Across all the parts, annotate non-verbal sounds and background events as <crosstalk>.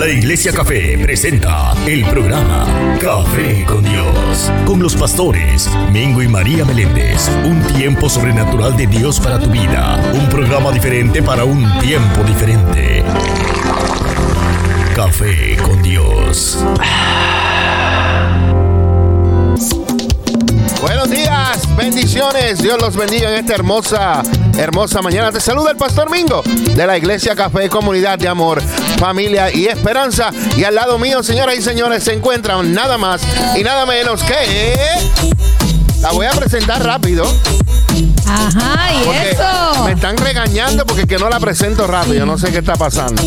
La Iglesia Café presenta el programa Café con Dios, con los pastores Mingo y María Meléndez. Un tiempo sobrenatural de Dios para tu vida. Un programa diferente para un tiempo diferente. Café con Dios. Buenos días, bendiciones. Dios los bendiga en esta hermosa, hermosa mañana. Te saluda el Pastor Mingo de la Iglesia Café, Comunidad de Amor, Familia y Esperanza. Y al lado mío, señoras y señores, se encuentran nada más y nada menos que... La voy a presentar rápido. Ajá, y porque eso. Me están regañando porque que no la presento rápido. Yo no sé qué está pasando.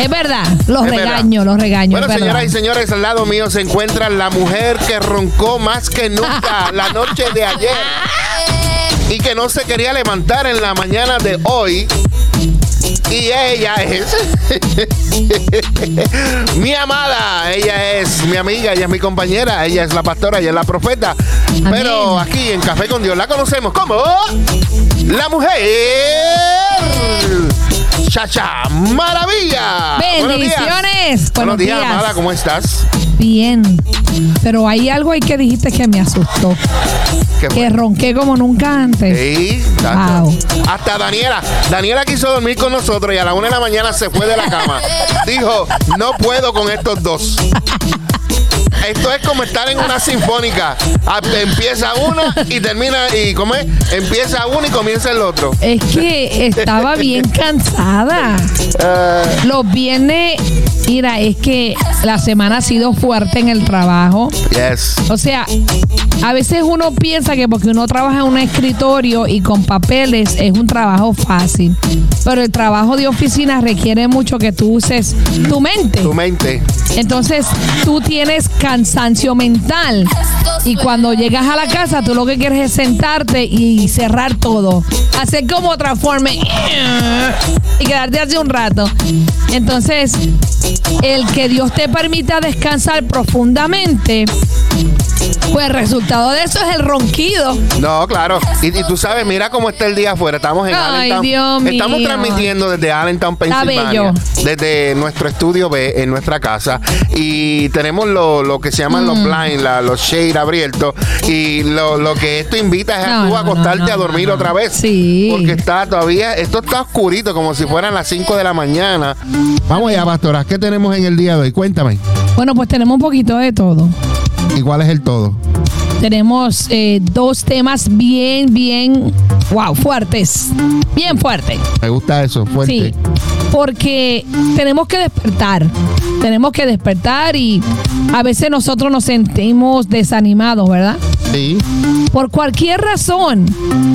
Es verdad, los Es verdad. regaño, los regaño. Bueno, señoras y señores, al lado mío se encuentra la mujer que roncó más que nunca <laughs> la noche de ayer y que no se quería levantar en la mañana de hoy. Y ella es <laughs> mi amada, ella es mi amiga, ella es mi compañera, ella es la pastora, ella es la profeta. Pero aquí en Café con Dios la conocemos como la mujer Chacha Maravilla. Buenos días. Bendiciones. Buenos Buenos días, días. amada, ¿cómo estás? Bien. Pero hay algo ahí que dijiste que me asustó. Que ronqué como nunca antes. Sí, hasta, Wow. hasta Daniela. Daniela quiso dormir con nosotros y a la una de la mañana se fue de la cama. <laughs> Dijo, no puedo con estos dos. Esto es como estar en una sinfónica. Ah, Empieza una y termina, y ¿cómo es? Empieza uno y comienza el otro. Es que estaba bien <laughs> cansada. Eh, Los viernes, mira, es que la semana ha sido fuerte en el trabajo. yes. O sea, a veces uno piensa que porque uno trabaja en un escritorio y con papeles es un trabajo fácil. Pero el trabajo de oficina requiere mucho que tú uses tu mente. Tu mente. Entonces tú tienes cansancio mental y cuando llegas a la casa tú lo que quieres es sentarte y cerrar todo. Hacer como transforme y quedarte así un rato. Entonces, el que Dios te permita descansar profundamente, pues el resultado de eso es el ronquido. No, claro. Y, y tú sabes, mira cómo está el día afuera. Estamos en Ay, Allentown. Dios Estamos mío. transmitiendo desde Allentown, Pensilvania. Desde nuestro estudio B en nuestra casa. Y tenemos lo, lo que se llaman Mm. los blinds, la- los shade abiertos. Y lo, lo que esto invita es a No, tú no, a acostarte no, no, a dormir no. otra vez. Sí. Porque está todavía, esto está oscurito, como si fueran las 5 de la mañana. Vamos allá, pastora. ¿Qué tenemos en el día de hoy? Cuéntame. Bueno, pues tenemos un poquito de todo. ¿Y cuál es el todo? Tenemos eh, dos temas bien, bien, wow, fuertes. Bien fuertes. Me gusta eso, fuerte. Sí, porque tenemos que despertar. Tenemos que despertar y a veces nosotros nos sentimos desanimados, ¿verdad? Sí. Por cualquier razón,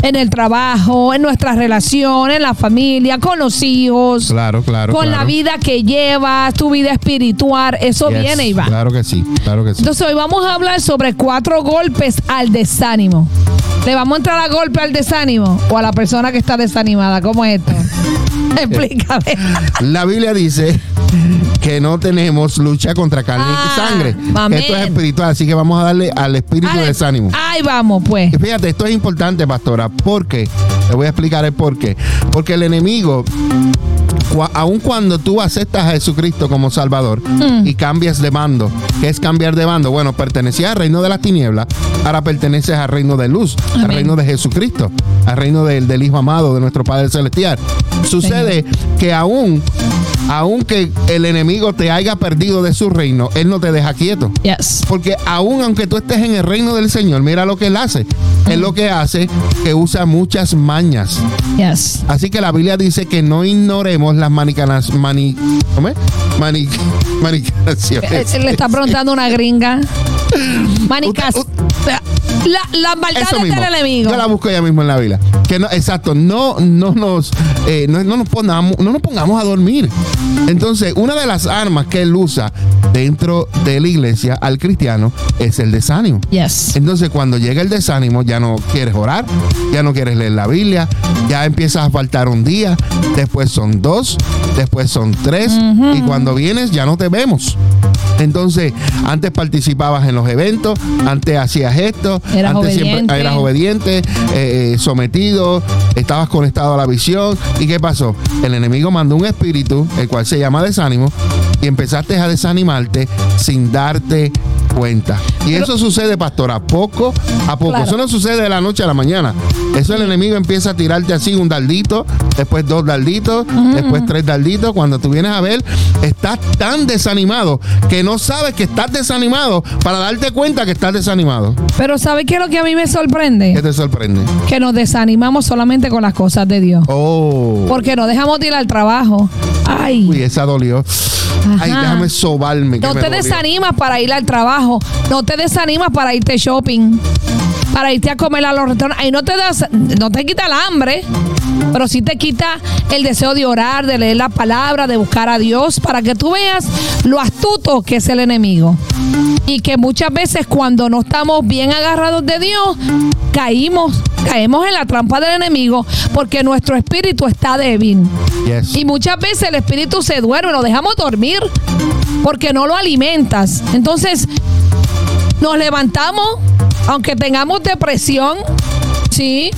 en el trabajo, en nuestra relación, en la familia, con los hijos, Claro, claro. con la vida que llevas, tu vida espiritual, eso Yes, viene y va. Claro que sí, claro que sí. Entonces hoy vamos a hablar sobre cuatro golpes al desánimo. ¿Le vamos a entrar a golpe al desánimo o a la persona que está desanimada? ¿Cómo es esto? <laughs> Explícame. La Biblia dice que no tenemos lucha contra carne Ah, y sangre. amén. Esto es espiritual, así que vamos a darle al espíritu de desánimo. Ahí vamos, pues. Y fíjate, esto es importante, pastora, porque te voy a explicar el por qué. Porque el enemigo, aun cuando tú aceptas a Jesucristo como Salvador Mm. y cambias de bando, ¿qué es cambiar de bando? Bueno, pertenecías al reino de las tinieblas, ahora perteneces al reino de luz, al reino de Jesucristo, al reino del, del Hijo amado de nuestro Padre Celestial. Sucede que aún, aunque el enemigo te haya perdido de su reino, él no te deja quieto. Yes. Porque aún aunque tú estés en el reino del Señor, mira lo que Él hace. Él lo que hace que usa muchas mañas. Yes. Así que la Biblia dice que no ignoremos las manicanas, mani, ¿cómo es? Mani, manicaciones. Eh, Le está preguntando una gringa. <laughs> Manicas. Usted- La, la maldad Eso del mismo. enemigo. Yo la busco ya mismo en la Biblia. Que no, exacto, no, no nos, eh, no, no nos pongamos, no nos pongamos a dormir. Entonces, una de las armas que él usa de dentro de la iglesia al cristiano es el desánimo. Yes. Entonces, cuando llega el desánimo, ya no quieres orar, ya no quieres leer la Biblia, ya empiezas a faltar un día, después son dos, después son tres, y cuando vienes ya no te vemos. Entonces, antes participabas en los eventos, antes hacías esto, Eras antes obediente. siempre eras obediente, eh, eh, sometido, estabas conectado a la visión. ¿Y qué pasó? El enemigo mandó un espíritu, el cual se llama desánimo, y empezaste a desanimarte sin darte cuenta. Y eso sucede, pastora, poco a poco. Claro. Eso no sucede de la noche a la mañana. Eso el enemigo empieza a tirarte así un daldito, después dos dalditos, después tres dalditos. Cuando tú vienes a ver, estás tan desanimado que no sabes que estás desanimado para darte cuenta que estás desanimado. Pero ¿sabe qué es lo que a mí me ¿Qué sorprende? te sorprende? Que nos desanimamos solamente con las cosas de Dios. Oh. Porque nos dejamos de ir al trabajo. Ay. Uy, esa dolió. Ay, déjame sobarme. No te desanimas para ir al trabajo. No te desanimas para irte shopping. Para irte a comer a los restaurantes. Ahí no te das, no te quita el hambre. Pero sí te quita el deseo de orar, de leer la palabra, de buscar a Dios, para que tú veas lo astuto que es el enemigo. Y que muchas veces cuando no estamos bien agarrados de Dios, caímos, caemos en la trampa del enemigo porque nuestro espíritu está débil. Yes. Y muchas veces el espíritu se duerme, lo dejamos dormir porque no lo alimentas. Entonces, nos levantamos, aunque tengamos depresión, ¿sí?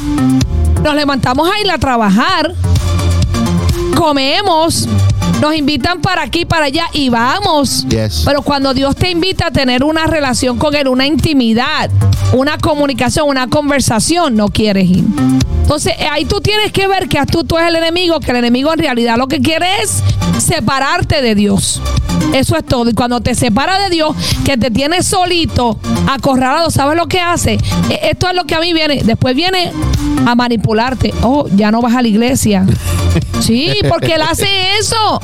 Nos levantamos a ir a trabajar, comemos, nos invitan para aquí, para allá y vamos. Yes. Pero cuando Dios te invita a tener una relación con Él, una intimidad, una comunicación, una conversación, no quieres ir. Entonces eh, ahí tú tienes que ver que astuto es el enemigo, que el enemigo en realidad lo que quiere es separarte de Dios. Eso es todo. Y cuando te separa de Dios, que te tienes solito, acorralado, ¿sabes lo que hace? Eh, Esto es lo que a mí viene. Después viene a manipularte. Oh, ya no vas a la iglesia. <laughs> Sí, porque él hace eso.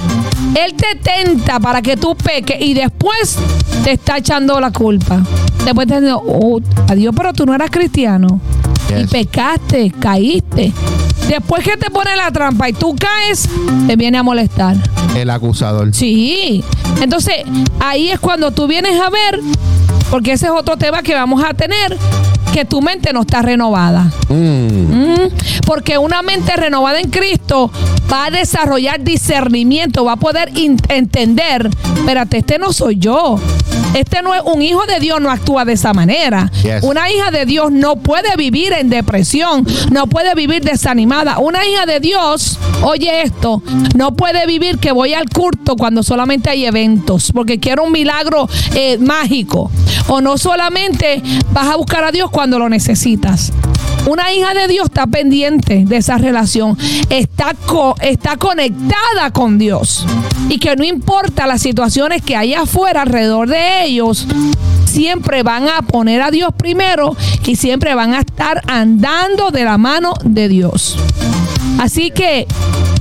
Él te tenta para que tú peques y después te está echando la culpa. Después te dice, oh, adiós, pero tú no eras cristiano. Y pecaste, caíste. Después que te pone la trampa y tú caes, te viene a molestar. El acusador. Sí. Entonces, ahí es cuando tú vienes a ver, porque ese es otro tema que vamos a tener, que tu mente no está renovada. Mm. Mm, Porque una mente renovada en Cristo va a desarrollar discernimiento, va a poder entender, espérate, este no soy yo. Este no es un hijo de Dios, no actúa de esa manera. Yes. Una hija de Dios no puede vivir en depresión, no puede vivir desanimada. Una hija de Dios, oye esto, no puede vivir que voy al culto cuando solamente hay eventos, porque quiero un milagro eh, mágico. O no solamente vas a buscar a Dios cuando lo necesitas. Una hija de Dios está pendiente de esa relación, está, co- está conectada con Dios. Y que no importa las situaciones que hay afuera alrededor de ellos, siempre van a poner a Dios primero y siempre van a estar andando de la mano de Dios. Así que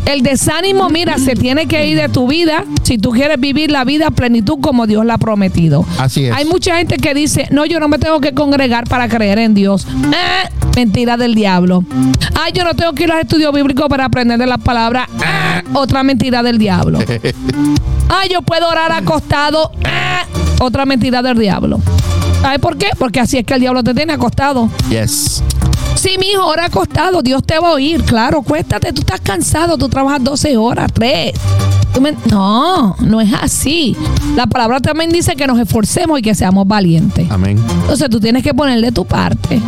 el desánimo, mira, se tiene que ir de tu vida si tú quieres vivir la vida a plenitud como Dios la ha prometido. Así es. Hay mucha gente que dice, no, yo no me tengo que congregar para creer en Dios. Ah, mentira del diablo. Ay, yo no tengo que ir a los estudios bíblicos para aprender de la palabra. Ah, otra mentira del diablo. <laughs> Ay, yo puedo orar acostado. Ah, otra mentira del diablo. ¿Sabes por qué? Porque así es que el diablo te tiene acostado. Yes. Sí, mi hijo, ahora acostado, Dios te va a oír, claro, cuéstate, tú estás cansado, tú trabajas 12 horas, 3. Tú me- No, no es así. La palabra también dice que nos esforcemos y que seamos valientes. Amén. Entonces tú tienes que ponerle tu parte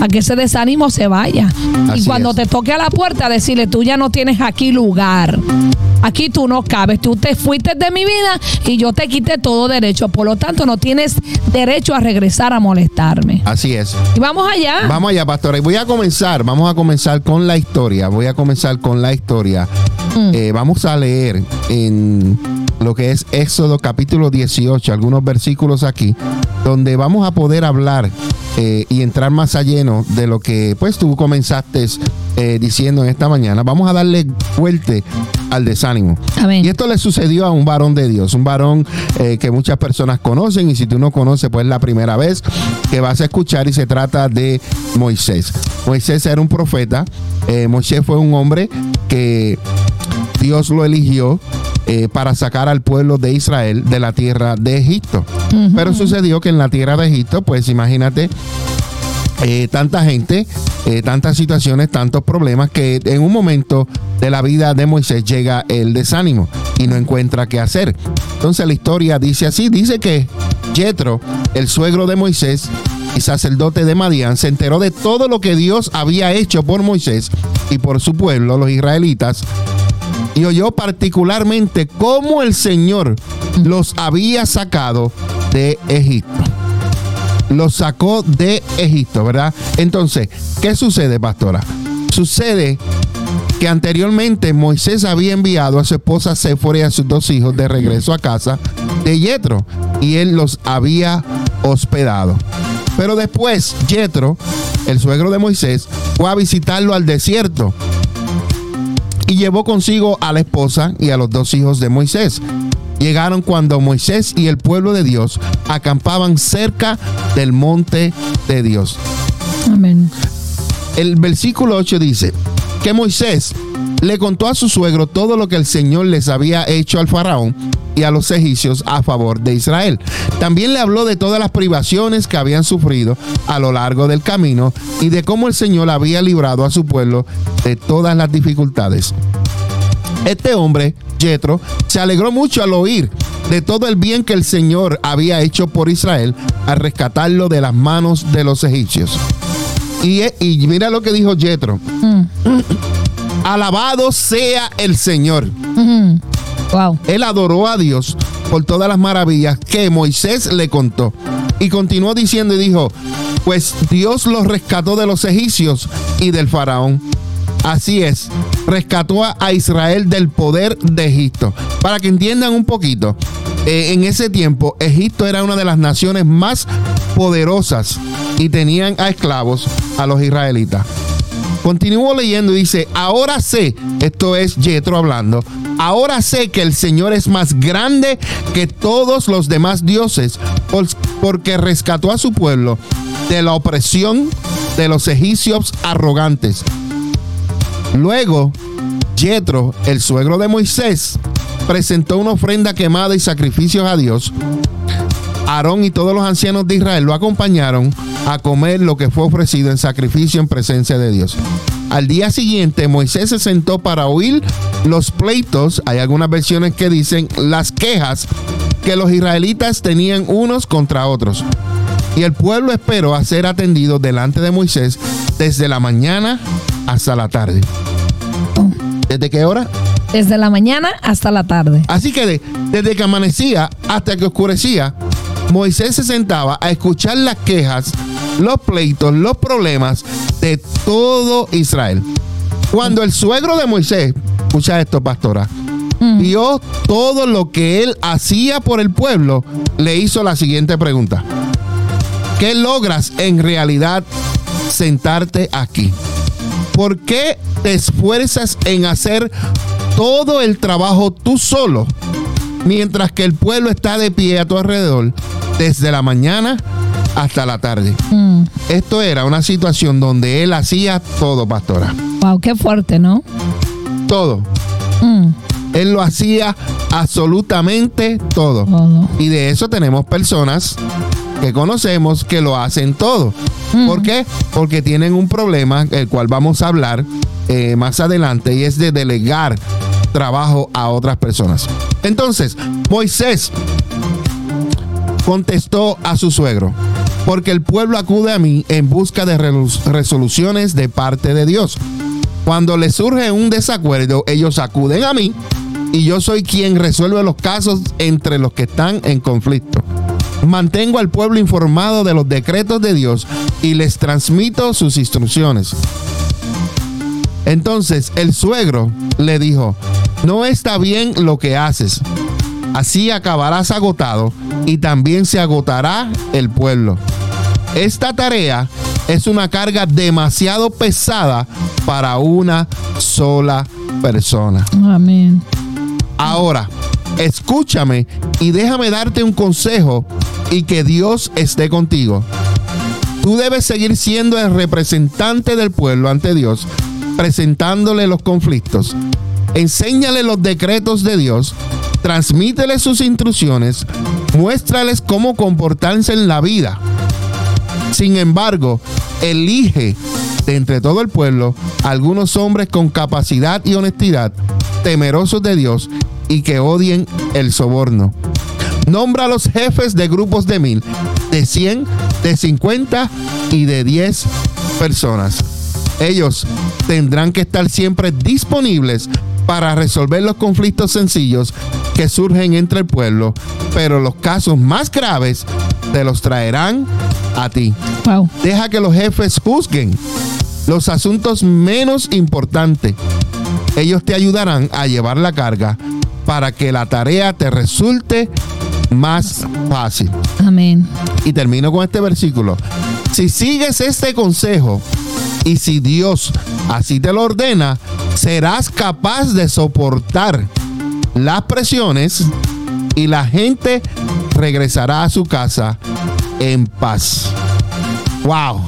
a que ese desánimo se vaya. Así y cuando es. te toque a la puerta, decirle, tú ya no tienes aquí lugar. Aquí tú no cabes. Tú te fuiste de mi vida y yo te quité todo derecho. Por lo tanto, no tienes derecho a regresar a molestarme. Así es. Y vamos allá. Vamos allá, pastora. Y voy a comenzar, vamos a comenzar con la historia. Voy a comenzar con la historia. Mm. Eh, vamos a leer en lo que es Éxodo capítulo 18, algunos versículos aquí, donde vamos a poder hablar eh, y entrar más a lleno de lo que pues tú comenzaste eh, diciendo en esta mañana. Vamos a darle fuerte al desánimo. Amén. Y esto le sucedió a un varón de Dios, un varón eh, que muchas personas conocen y si tú no conoces, pues es la primera vez que vas a escuchar y se trata de Moisés. Moisés era un profeta, eh, Moisés fue un hombre que Dios lo eligió eh, para sacar al pueblo de Israel de la tierra de Egipto. Pero sucedió que en la tierra de Egipto, pues imagínate, eh, tanta gente, eh, tantas situaciones, tantos problemas que en un momento de la vida de Moisés llega el desánimo y no encuentra qué hacer. Entonces la historia dice así, dice que Jetro, el suegro de Moisés y sacerdote de Madián, se enteró de todo lo que Dios había hecho por Moisés y por su pueblo, los israelitas, y oyó particularmente cómo el Señor los había sacado de Egipto. Los sacó de Egipto, ¿verdad? Entonces, ¿qué sucede, pastora? Sucede que anteriormente Moisés había enviado a su esposa Séfora y a sus dos hijos de regreso a casa de Yetro y él los había hospedado. Pero después Yetro, el suegro de Moisés, fue a visitarlo al desierto y llevó consigo a la esposa y a los dos hijos de Moisés. Llegaron cuando Moisés y el pueblo de Dios acampaban cerca del monte de Dios. Amén. El versículo 8 dice que Moisés le contó a su suegro todo lo que el Señor les había hecho al faraón y a los egipcios a favor de Israel. También le habló de todas las privaciones que habían sufrido a lo largo del camino y de cómo el Señor había librado a su pueblo de todas las dificultades. Este hombre, Jetro, se alegró mucho al oír de todo el bien que el Señor había hecho por Israel al rescatarlo de las manos de los egipcios. Y, y mira lo que dijo Jetro. Alabado sea el Señor. Wow. Él adoró a Dios por todas las maravillas que Moisés le contó. Y continuó diciendo y dijo, pues Dios los rescató de los egipcios y del faraón. Así es, rescató a Israel del poder de Egipto. Para que entiendan un poquito, eh, en ese tiempo Egipto era una de las naciones más poderosas y tenían a esclavos a los israelitas. Continúo leyendo y dice, ahora sé, esto es Jetro hablando, ahora sé que el Señor es más grande que todos los demás dioses, porque rescató a su pueblo de la opresión de los egipcios arrogantes. Luego, Jetro, el suegro de Moisés, presentó una ofrenda quemada y sacrificios a Dios. Aarón y todos los ancianos de Israel lo acompañaron a comer lo que fue ofrecido en sacrificio en presencia de Dios. Al día siguiente, Moisés se sentó para oír los pleitos, hay algunas versiones que dicen las quejas que los israelitas tenían unos contra otros. Y el pueblo esperó a ser atendido delante de Moisés desde la mañana hasta la tarde. ¿Desde qué hora? Desde la mañana hasta la tarde. Así que de- desde que amanecía hasta que oscurecía, Moisés se sentaba a escuchar las quejas, los pleitos, los problemas de todo Israel. Cuando el suegro de Moisés, escucha esto, pastora, vio todo lo que él hacía por el pueblo, le hizo la siguiente pregunta. ¿Qué logras en realidad sentarte aquí? ¿Por qué te esfuerzas en hacer todo el trabajo tú solo, mientras que el pueblo está de pie a tu alrededor desde la mañana hasta la tarde? Mm. Esto era una situación donde él hacía todo, pastora. Wow, qué fuerte, ¿no? Todo. Mm. Él lo hacía absolutamente todo. Todo. Y de eso tenemos personas que conocemos que lo hacen todo. ¿Por qué? Porque tienen un problema, el cual vamos a hablar eh, más adelante, y es de delegar trabajo a otras personas. Entonces, Moisés contestó a su suegro, porque el pueblo acude a mí en busca de resoluciones de parte de Dios. Cuando les surge un desacuerdo, ellos acuden a mí y yo soy quien resuelve los casos entre los que están en conflicto. Mantengo al pueblo informado de los decretos de Dios y les transmito sus instrucciones. Entonces el suegro le dijo, no está bien lo que haces. Así acabarás agotado y también se agotará el pueblo. Esta tarea es una carga demasiado pesada para una sola persona. Amén. Ahora, escúchame y déjame darte un consejo y que Dios esté contigo. Tú debes seguir siendo el representante del pueblo ante Dios, presentándole los conflictos. Enséñale los decretos de Dios transmíteles sus instrucciones, muéstrales cómo comportarse en la vida. Sin embargo, elige de entre todo el pueblo algunos hombres con capacidad y honestidad, temerosos de Dios y que odien el soborno. Nombra a los jefes de grupos de mil, de cien, de cincuenta y de diez personas. Ellos tendrán que estar siempre disponibles para resolver los conflictos sencillos que surgen entre el pueblo, pero los casos más graves te los traerán a ti. Deja que los jefes juzguen los asuntos menos importantes. Ellos te ayudarán a llevar la carga para que la tarea te resulte más fácil. Amén. Y termino con este versículo. Si sigues este consejo y si Dios así te lo ordena, serás capaz de soportar las presiones y la gente regresará a su casa en paz. ¡Wow!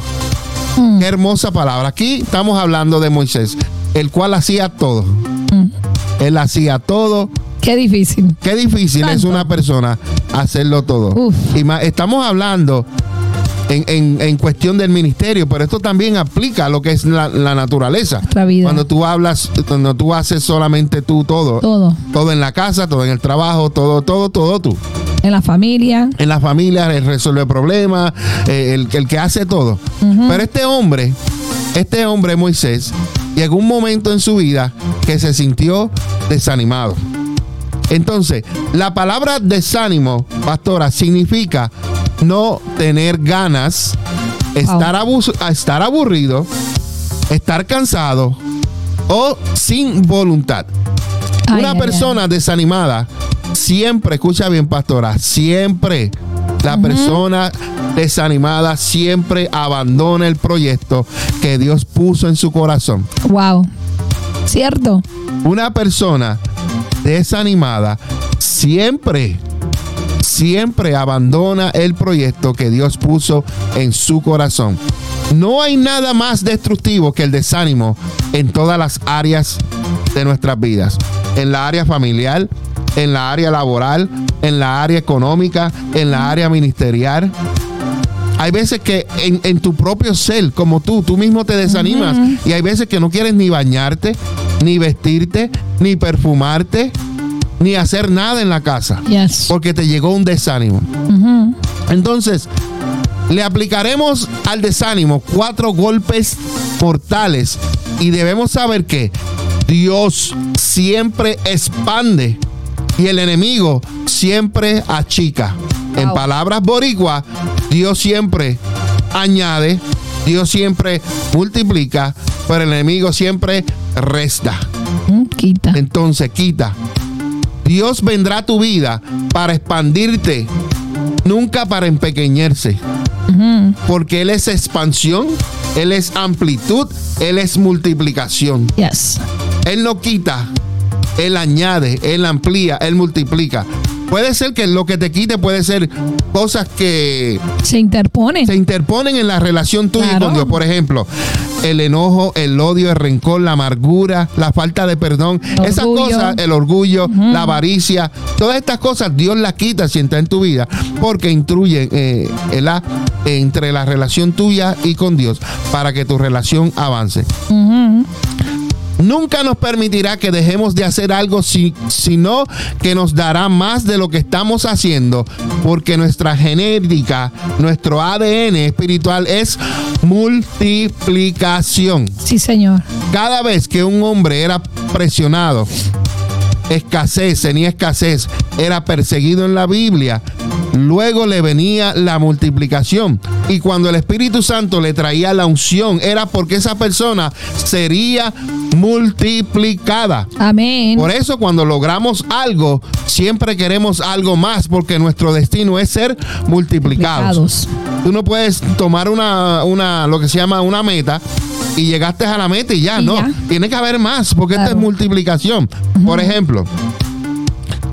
Mm. Qué hermosa palabra. Aquí estamos hablando de Moisés, el cual hacía todo. Mm. Él hacía todo. Qué difícil. Qué difícil es una persona hacerlo todo. Y estamos hablando en, cuestión del ministerio, pero esto también aplica a lo que es la, naturaleza. Cuando tú hablas, cuando tú haces solamente tú todo. Todo. Todo en la casa, todo en el trabajo, todo, todo, todo tú. En la familia. En la familia, el resuelve problemas, eh, el, el, que hace todo. Pero este hombre, este hombre Moisés, llegó un momento en su vida que se sintió desanimado. Entonces, la palabra desánimo, pastora, significa no tener ganas, estar, estar aburrido, estar cansado o sin voluntad. Una persona desanimada siempre, escucha bien, pastora, siempre la persona desanimada siempre abandona el proyecto que Dios puso en su corazón. Wow. Cierto. Una persona desanimada siempre siempre abandona el proyecto que Dios puso en su corazón. No hay nada más destructivo que el desánimo en todas las áreas de nuestras vidas. En la área familiar, en la área laboral, en la área económica, en la área ministerial. Hay veces que en, tu propio ser, como tú, tú mismo te desanimas. Y hay veces que no quieres ni bañarte, ni vestirte, ni perfumarte ni hacer nada en la casa. Porque te llegó un desánimo. Entonces, le aplicaremos al desánimo cuatro golpes mortales y debemos saber que Dios siempre expande y el enemigo siempre achica. En palabras boricua, Dios siempre añade, Dios siempre multiplica, pero el enemigo siempre resta. Mm, quita. Entonces quita. Dios vendrá a tu vida para expandirte, nunca para empequeñarse. Porque Él es expansión, Él es amplitud, Él es multiplicación. Yes. Él no quita, Él añade, Él amplía, Él multiplica. Puede ser que lo que te quite puede ser cosas que se interponen. Se interponen en la relación tuya con Dios. Por ejemplo, el enojo, el odio, el rencor, la amargura, la falta de perdón. Esas cosas, el orgullo, la avaricia, todas estas cosas Dios las quita si está en tu vida porque intruyen eh, entre la relación tuya y con Dios para que tu relación avance nunca nos permitirá que dejemos de hacer algo, sino que nos dará más de lo que estamos haciendo, porque nuestra genética, nuestro ADN espiritual es multiplicación. Sí, Señor. Cada vez que un hombre era presionado, escasez, tenía escasez, era perseguido en la Biblia, luego le venía la multiplicación. Y cuando el Espíritu Santo le traía la unción, era porque esa persona sería multiplicada. Amén. Por eso cuando logramos algo, siempre queremos algo más, porque nuestro destino es ser multiplicados. Tú no puedes tomar una, una, lo que se llama una meta y llegaste a la meta y ya, no. Tiene que haber más, porque esta es multiplicación. Por ejemplo,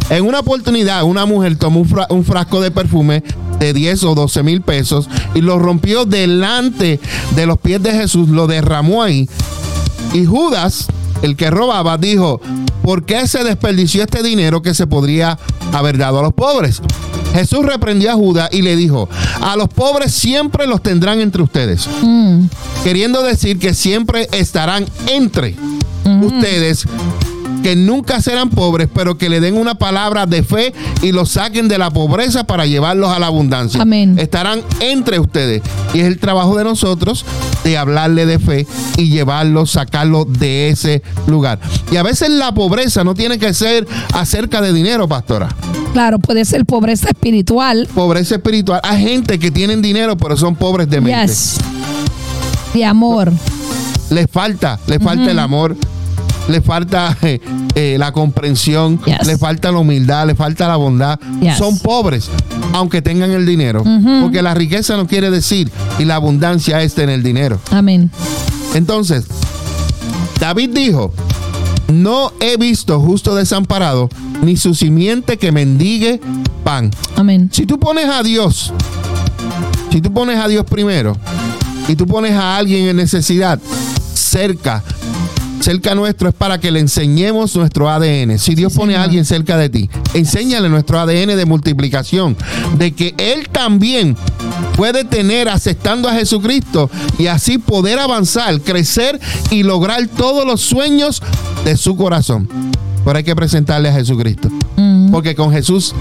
en una oportunidad, una mujer tomó un, frasco de perfume de 10 o 12 mil pesos y lo rompió delante de los pies de Jesús, lo derramó ahí. Y Judas, el que robaba, dijo, ¿por qué se desperdició este dinero que se podría haber dado a los pobres? Jesús reprendió a Judas y le dijo, a los pobres siempre los tendrán entre ustedes. Mm. Queriendo decir que siempre estarán entre ustedes que nunca serán pobres, pero que le den una palabra de fe y los saquen de la pobreza para llevarlos a la abundancia. Amén. Estarán entre ustedes. Y es el trabajo de nosotros de hablarle de fe y llevarlos, sacarlos de ese lugar. Y a veces la pobreza no tiene que ser acerca de dinero, pastora. Claro, puede ser pobreza espiritual. Pobreza espiritual. Hay gente que tienen dinero, pero son pobres de mente. Yes. De amor. Les falta, les falta el amor, le falta <laughs> eh, eh, la comprensión, Yes. le falta la humildad, le falta la bondad. Yes. Son pobres, aunque tengan el dinero. Porque la riqueza no quiere decir y la abundancia es en el dinero. Amén. Entonces, David dijo, no he visto justo desamparado, ni su simiente que mendigue pan. Amén. Si tú pones a Dios, si tú pones a Dios primero y tú pones a alguien en necesidad cerca, cerca nuestro es para que le enseñemos nuestro ADN. Si Dios pone a alguien cerca de ti, enséñale nuestro ADN de multiplicación, de que Él también puede tener aceptando a Jesucristo y así poder avanzar, crecer y lograr todos los sueños de su corazón. Pero hay que presentarle a Jesucristo. Mm. Porque con Jesús,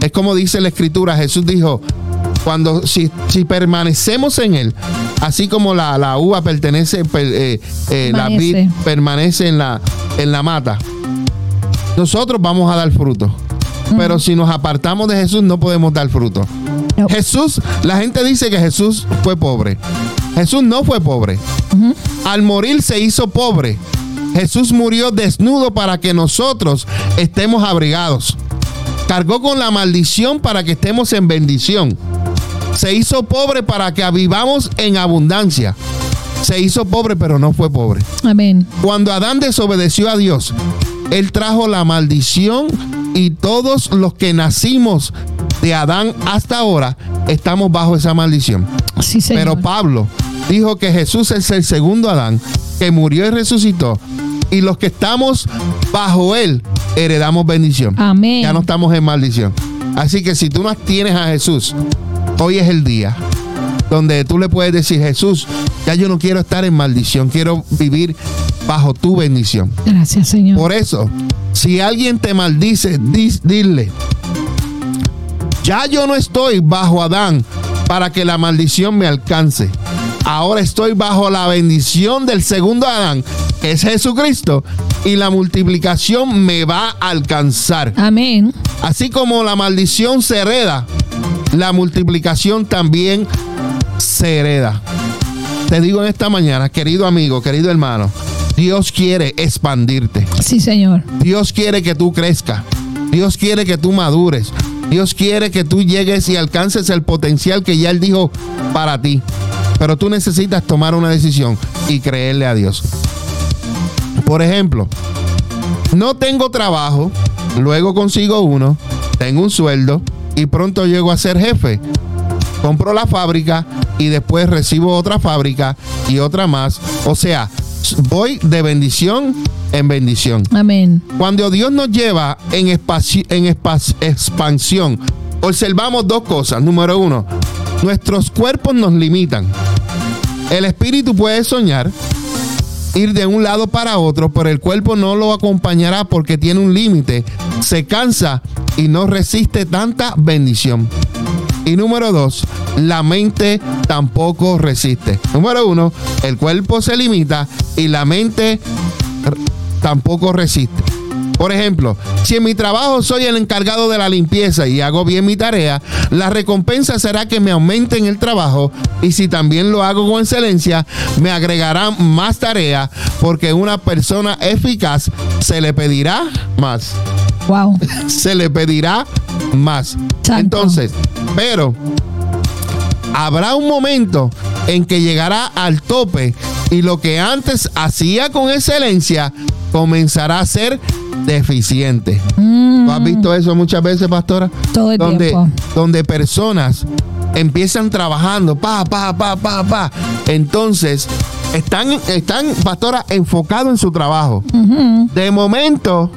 es como dice la escritura, Jesús dijo, cuando si, si permanecemos en Él, así como la, la uva pertenece, per- eh, eh, la vid Permanece. en la, en la mata, nosotros vamos a dar fruto. Pero si nos apartamos de Jesús, no podemos dar fruto. No. Jesús, la gente dice que Jesús fue pobre. Jesús no fue pobre. Al morir se hizo pobre. Jesús murió desnudo para que nosotros estemos abrigados. Cargó con la maldición para que estemos en bendición. Se hizo pobre para que vivamos en abundancia. Se hizo pobre, pero no fue pobre. Amén. Cuando Adán desobedeció a Dios, él trajo la maldición y todos los que nacimos de Adán hasta ahora estamos bajo esa maldición. Sí, señor. Pero Pablo dijo que Jesús es el segundo Adán que murió y resucitó. Y los que estamos bajo él heredamos bendición. Amén. Ya no estamos en maldición. Así que si tú no tienes a Jesús, hoy es el día donde tú le puedes decir, Jesús, ya yo no quiero estar en maldición, quiero vivir bajo tu bendición. Gracias, Señor. Por eso, si alguien te maldice, dile, ya yo no estoy bajo Adán para que la maldición me alcance. Ahora estoy bajo la bendición del segundo Adán, que es Jesucristo, y la multiplicación me va a alcanzar. Amén. Así como la maldición se hereda, la multiplicación también se hereda. Te digo en esta mañana, querido amigo, querido hermano, Dios quiere expandirte. Sí, Señor. Dios quiere que tú crezcas. Dios quiere que tú madures. Dios quiere que tú llegues y alcances el potencial que ya Él dijo para ti. Pero tú necesitas tomar una decisión y creerle a Dios. Por ejemplo, no tengo trabajo, luego consigo uno, tengo un sueldo y pronto llego a ser jefe. Compro la fábrica y después recibo otra fábrica y otra más. O sea, voy de bendición en bendición. Amén. Cuando Dios nos lleva en, espaci- en expansión, observamos dos cosas. Número uno, nuestros cuerpos nos limitan. El espíritu puede soñar, ir de un lado para otro, pero el cuerpo no lo acompañará porque tiene un límite, se cansa y no resiste tanta bendición. Y número dos, la mente tampoco resiste. Número uno, el cuerpo se limita y la mente tampoco resiste. Por ejemplo, si en mi trabajo soy el encargado de la limpieza y hago bien mi tarea, la recompensa será que me aumenten el trabajo y si también lo hago con excelencia, me agregarán más tarea porque una persona eficaz se le pedirá más Wow. se le pedirá más. Entonces, pero habrá un momento en que llegará al tope y lo que antes hacía con excelencia comenzará a ser deficiente. ¿Tú has visto eso muchas veces, pastora? Mm. Todo el donde, tiempo. donde personas empiezan trabajando, pa, pa, pa, pa, pa. Entonces, están, están, pastora, enfocados en su trabajo. De momento,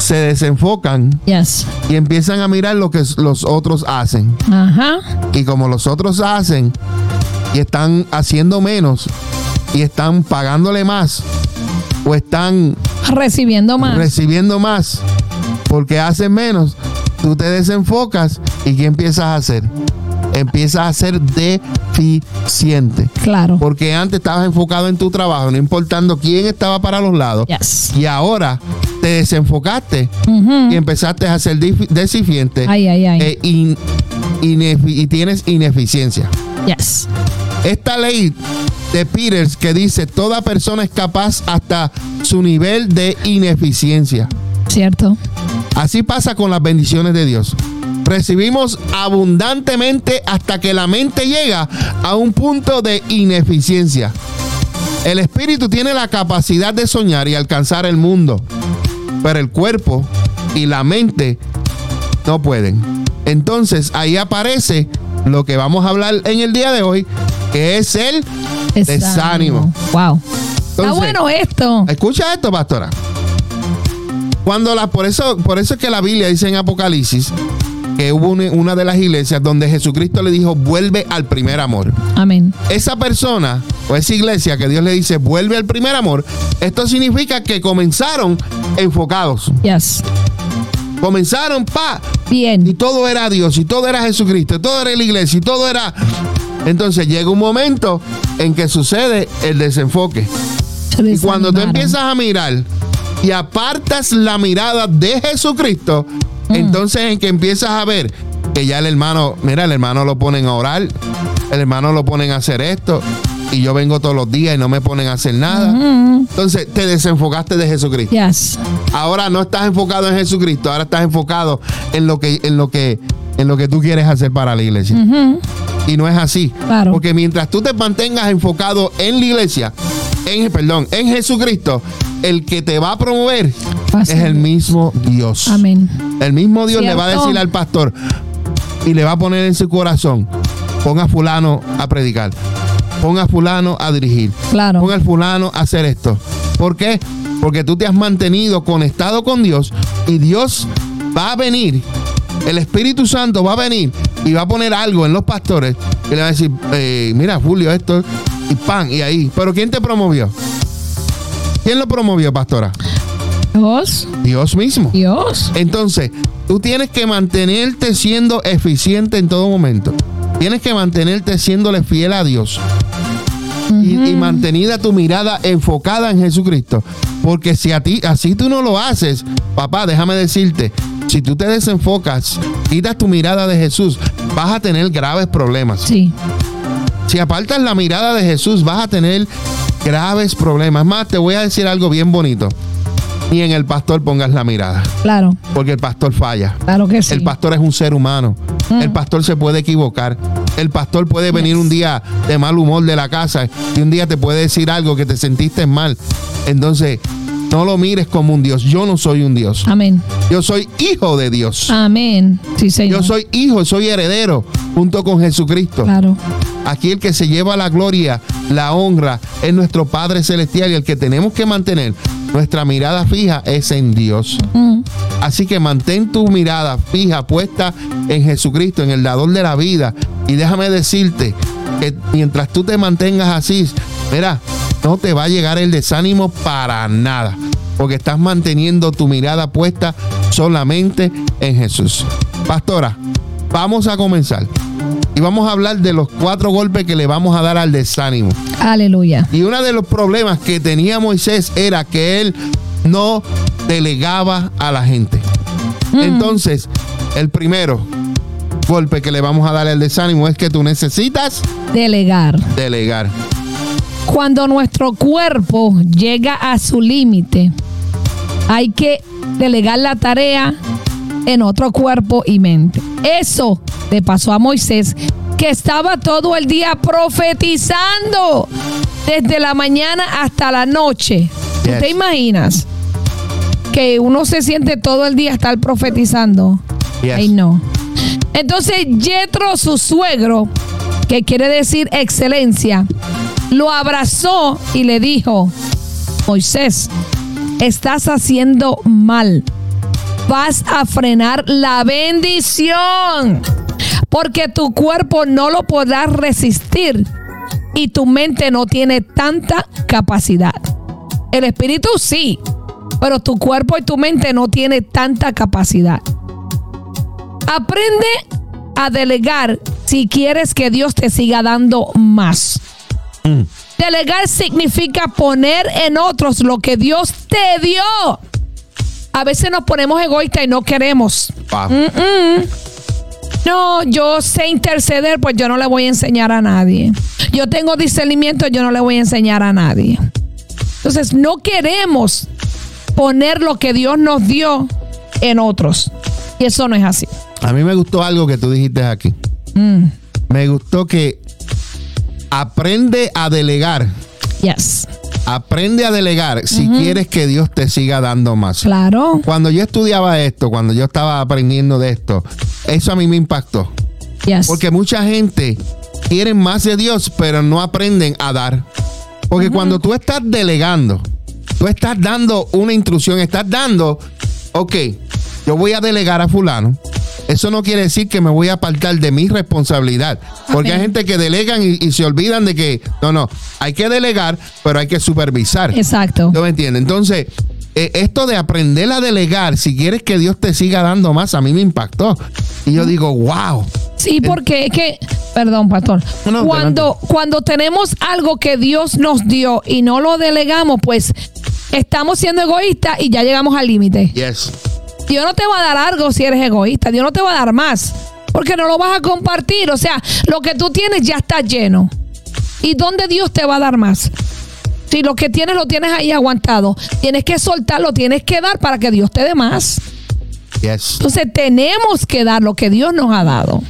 se desenfocan Yes. y empiezan a mirar lo que los otros hacen. Ajá. Y como los otros hacen y están haciendo menos y están pagándole más o están Recibiendo más. recibiendo más porque hacen menos, tú te desenfocas y ¿qué empiezas a hacer? Empiezas a ser deficiente. claro. Porque antes estabas enfocado en tu trabajo, no importando quién estaba para los lados. Yes. Y ahora te desenfocaste y empezaste a ser deficiente Ay, ay, ay. e in- inefi- y tienes ineficiencia. Yes. Esta ley de Peters que dice toda persona es capaz hasta su nivel de ineficiencia. Cierto. Así pasa con las bendiciones de Dios. Recibimos abundantemente hasta que la mente llega a un punto de ineficiencia. El espíritu tiene la capacidad de soñar y alcanzar el mundo, pero el cuerpo y la mente no pueden. Entonces ahí aparece lo que vamos a hablar en el día de hoy, que es el desánimo. Wow. Está bueno esto. Escucha esto, pastora. Cuando la, por eso, por eso es que la Biblia dice en Apocalipsis que hubo una, una de las iglesias donde Jesucristo le dijo, vuelve al primer amor. Amén. Esa persona o esa iglesia que Dios le dice, vuelve al primer amor, esto significa que comenzaron enfocados. Yes. Comenzaron, pa, y Bien. todo era Dios, y todo era Jesucristo, y todo era la iglesia, y todo era... Entonces llega un momento en que sucede el desenfoque. Se Y cuando tú empiezas a mirar y apartas la mirada de Jesucristo, Mm. entonces en que empiezas a ver que ya el hermano, mira, el hermano lo ponen a orar, el hermano lo ponen a hacer esto, y yo vengo todos los días y no me ponen a hacer nada. Mm, Entonces te desenfocaste de Jesucristo. Yes. Ahora no estás enfocado en Jesucristo, ahora estás enfocado en lo que, en lo que, en lo que tú quieres hacer para la iglesia. Y no es así. Claro. Porque mientras tú te mantengas enfocado en la iglesia, en, perdón, en Jesucristo, el que te va a promover a es el mismo Dios. Amén. El mismo Dios le va a decir al pastor y le va a poner en su corazón, ponga a fulano a predicar, ponga a fulano a dirigir, Claro. ponga al fulano a hacer esto. ¿Por qué? Porque tú te has mantenido conectado con Dios y Dios va a venir, el Espíritu Santo va a venir y va a poner algo en los pastores y le va a decir, eh, mira Julio, esto y pan y ahí. Pero ¿quién te promovió? ¿Quién lo promovió, pastora? Dios. Dios mismo. Dios. Entonces, tú tienes que mantenerte siendo eficiente en todo momento. Tienes que mantenerte siéndole fiel a Dios. Y, y mantenida tu mirada enfocada en Jesucristo. Porque si a ti, así tú no lo haces, papá, déjame decirte, si tú te desenfocas, quitas tu mirada de Jesús, vas a tener graves problemas. Sí. Si apartas la mirada de Jesús, vas a tener graves problemas. Más, te voy a decir algo bien bonito. Ni en el pastor pongas la mirada, Claro. porque el pastor falla. Claro que sí. El pastor es un ser humano. Mm. El pastor se puede equivocar. El pastor puede venir un día de mal humor de la casa y un día te puede decir algo que te sentiste mal. Entonces, no lo mires como un Dios. Yo no soy un Dios. Amén. Yo soy hijo de Dios. Amén. Sí, Señor. Yo soy hijo, soy heredero junto con Jesucristo. Claro. Aquí el que se lleva la gloria, la honra, es nuestro Padre Celestial y el que tenemos que mantener nuestra mirada fija es en Dios. Mm. Así que mantén tu mirada fija, puesta en Jesucristo, en el dador de la vida. Y déjame decirte que mientras tú te mantengas así, mira, no te va a llegar el desánimo para nada. Porque estás manteniendo tu mirada puesta solamente en Jesús. Pastora, vamos a comenzar. Y vamos a hablar de los cuatro golpes que le vamos a dar al desánimo. Aleluya. Y uno de los problemas que tenía Moisés era que él no delegaba a la gente. Entonces, el primero golpe que le vamos a dar al desánimo es que tú necesitas Delegar. delegar. Cuando nuestro cuerpo llega a su límite, hay que delegar la tarea en otro cuerpo y mente. Eso le pasó a Moisés, que estaba todo el día profetizando desde la mañana hasta la noche. ¿Tú Yes. te imaginas que uno se siente todo el día estar profetizando? Yes. Ay, no. Entonces, Yetro, su suegro, que quiere decir excelencia, lo abrazó y le dijo, Moisés, estás haciendo mal. vas a frenar la bendición. Porque tu cuerpo no lo podrá resistir y tu mente no tiene tanta capacidad. El espíritu sí, pero tu cuerpo y tu mente no tiene tanta capacidad. Aprende a delegar si quieres que Dios te siga dando más. Mm. Delegar significa poner en otros lo que Dios te dio. A veces nos ponemos egoístas y no queremos. No, yo sé interceder, pues yo no le voy a enseñar a nadie. Yo tengo discernimiento, yo no le voy a enseñar a nadie. Entonces, no queremos poner lo que Dios nos dio en otros. Y eso no es así. A mí me gustó algo que tú dijiste aquí. Mm. Me gustó que aprende a delegar. Yes. Aprende a delegar si quieres que Dios te siga dando más. Claro. Cuando yo estudiaba esto, cuando yo estaba aprendiendo de esto, eso a mí me impactó. Yes. Porque mucha gente quiere más de Dios, pero no aprenden a dar. Porque cuando tú estás delegando, tú estás dando una instrucción, estás dando, ok, yo voy a delegar a fulano, eso no quiere decir que me voy a apartar de mi responsabilidad. Porque hay gente que delegan y, se olvidan de que, no, no, hay que delegar, pero hay que supervisar. Exacto. ¿No me entiendes? Entonces, eh, esto de aprender a delegar, si quieres que Dios te siga dando más, a mí me impactó. Y yo digo, wow. Sí, porque es que, perdón, pastor, cuando, cuando tenemos algo que Dios nos dio y no lo delegamos, pues estamos siendo egoístas y ya llegamos al límite. Yes. Dios no te va a dar algo si eres egoísta. Dios no te va a dar más. Porque no lo vas a compartir. O sea, lo que tú tienes ya está lleno. ¿Y dónde Dios te va a dar más? Si lo que tienes lo tienes ahí aguantado, tienes que soltarlo, tienes que dar para que Dios te dé más. Entonces tenemos que dar lo que Dios nos ha dado.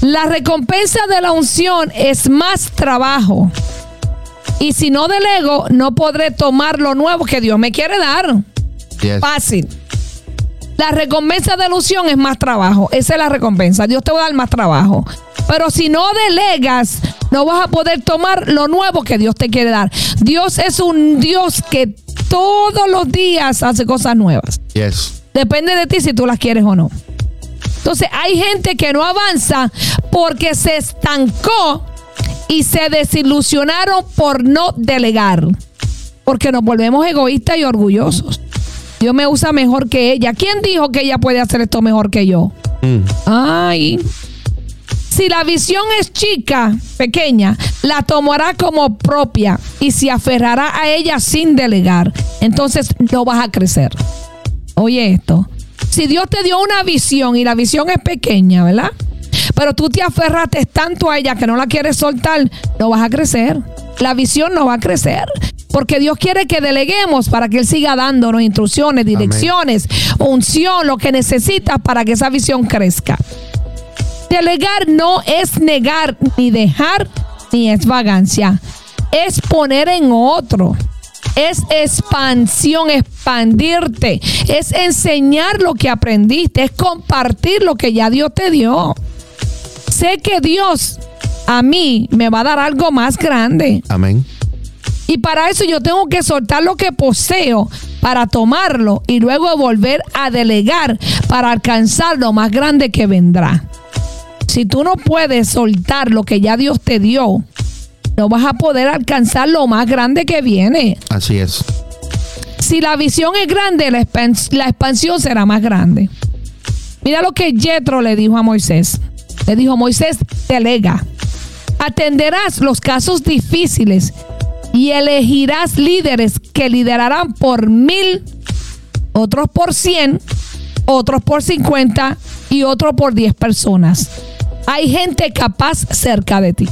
La recompensa de la unción es más trabajo. Y si no delego, no podré tomar lo nuevo que Dios me quiere dar. Fácil. La recompensa de ilusión es más trabajo. Esa es la recompensa. Dios te va a dar más trabajo. Pero si no delegas, no vas a poder tomar lo nuevo que Dios te quiere dar. Dios es un Dios que todos los días hace cosas nuevas. Depende de ti si tú las quieres o no. Entonces hay gente que no avanza porque se estancó y se desilusionaron por no delegar. Porque nos volvemos egoístas y orgullosos. Dios me usa mejor que ella. ¿Quién dijo que ella puede hacer esto mejor que yo? Mm. Ay. Si la visión es chica, pequeña, la tomará como propia y se aferrará a ella sin delegar. Entonces no vas a crecer. Oye esto. Si Dios te dio una visión y la visión es pequeña, ¿verdad? Pero tú te aferraste tanto a ella que no la quieres soltar, no vas a crecer. La visión no va a crecer. Porque Dios quiere que deleguemos para que Él siga dándonos instrucciones, direcciones, unción, lo que necesitas para que esa visión crezca. Delegar no es negar ni dejar ni es vagancia. Es poner en otro. Es expansión, expandirte. Es enseñar lo que aprendiste. Es compartir lo que ya Dios te dio. Sé que Dios a mí me va a dar algo más grande. Amén. Y para eso yo tengo que soltar lo que poseo para tomarlo y luego volver a delegar para alcanzar lo más grande que vendrá. Si tú no puedes soltar lo que ya Dios te dio, no vas a poder alcanzar lo más grande que viene. Así es. Si la visión es grande, la, expansión será más grande. Mira lo que Jetro le dijo a Moisés. Le dijo, Moisés, delega. Atenderás los casos difíciles y elegirás líderes que liderarán por mil, otros por cien, otros por cincuenta y otros por diez personas. Hay gente capaz cerca de ti.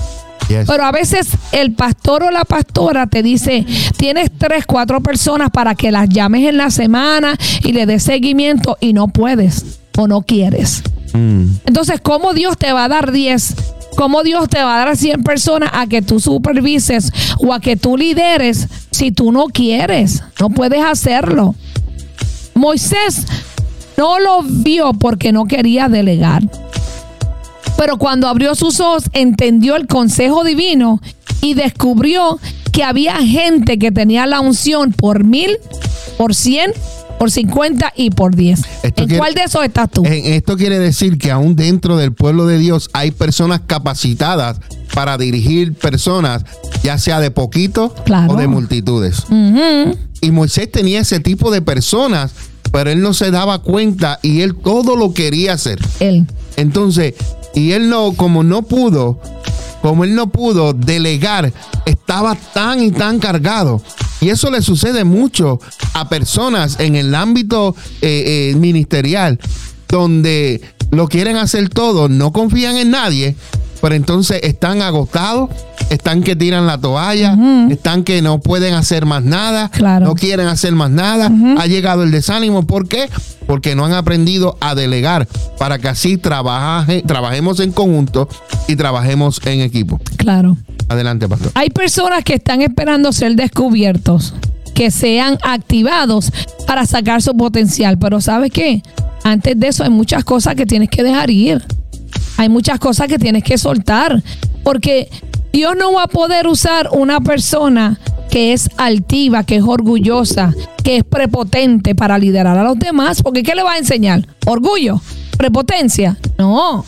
Pero a veces el pastor o la pastora te dice, tienes tres, cuatro personas para que las llames en la semana y le des seguimiento y no puedes o no quieres. Mm. Entonces, ¿cómo Dios te va a dar diez ¿Cómo Dios te va a dar a 100 personas a que tú supervises o a que tú lideres si tú no quieres? No puedes hacerlo. Moisés no lo vio porque no quería delegar. Pero cuando abrió sus ojos, entendió el consejo divino y descubrió que había gente que tenía la unción por mil, por cien por 50 y por 10. Esto ¿En quiere- cuál de esos estás tú? En- esto quiere decir que aún dentro del pueblo de Dios hay personas capacitadas para dirigir personas, ya sea de poquito Claro. o de multitudes. Y Moisés tenía ese tipo de personas, pero él no se daba cuenta y él todo lo quería hacer. Él. Entonces, y él no, como no pudo, como él no pudo delegar, estaba tan y tan cargado. Y eso le sucede mucho a personas en el ámbito eh, eh, ministerial, donde lo quieren hacer todo, no confían en nadie, pero entonces están agotados, están que tiran la toalla, están que no pueden hacer más nada, Claro. no quieren hacer más nada. Ha llegado el desánimo. ¿Por qué? Porque no han aprendido a delegar para que así trabaje- trabajemos en conjunto y trabajemos en equipo. Claro. Adelante, pastor. Hay personas que están esperando ser descubiertos, que sean activados para sacar su potencial. Pero ¿sabes qué? Antes de eso hay muchas cosas que tienes que dejar ir. Hay muchas cosas que tienes que soltar. Porque Dios no va a poder usar una persona que es altiva, que es orgullosa, que es prepotente para liderar a los demás. Porque ¿qué le va a enseñar? ¿Orgullo? ¿Prepotencia? No.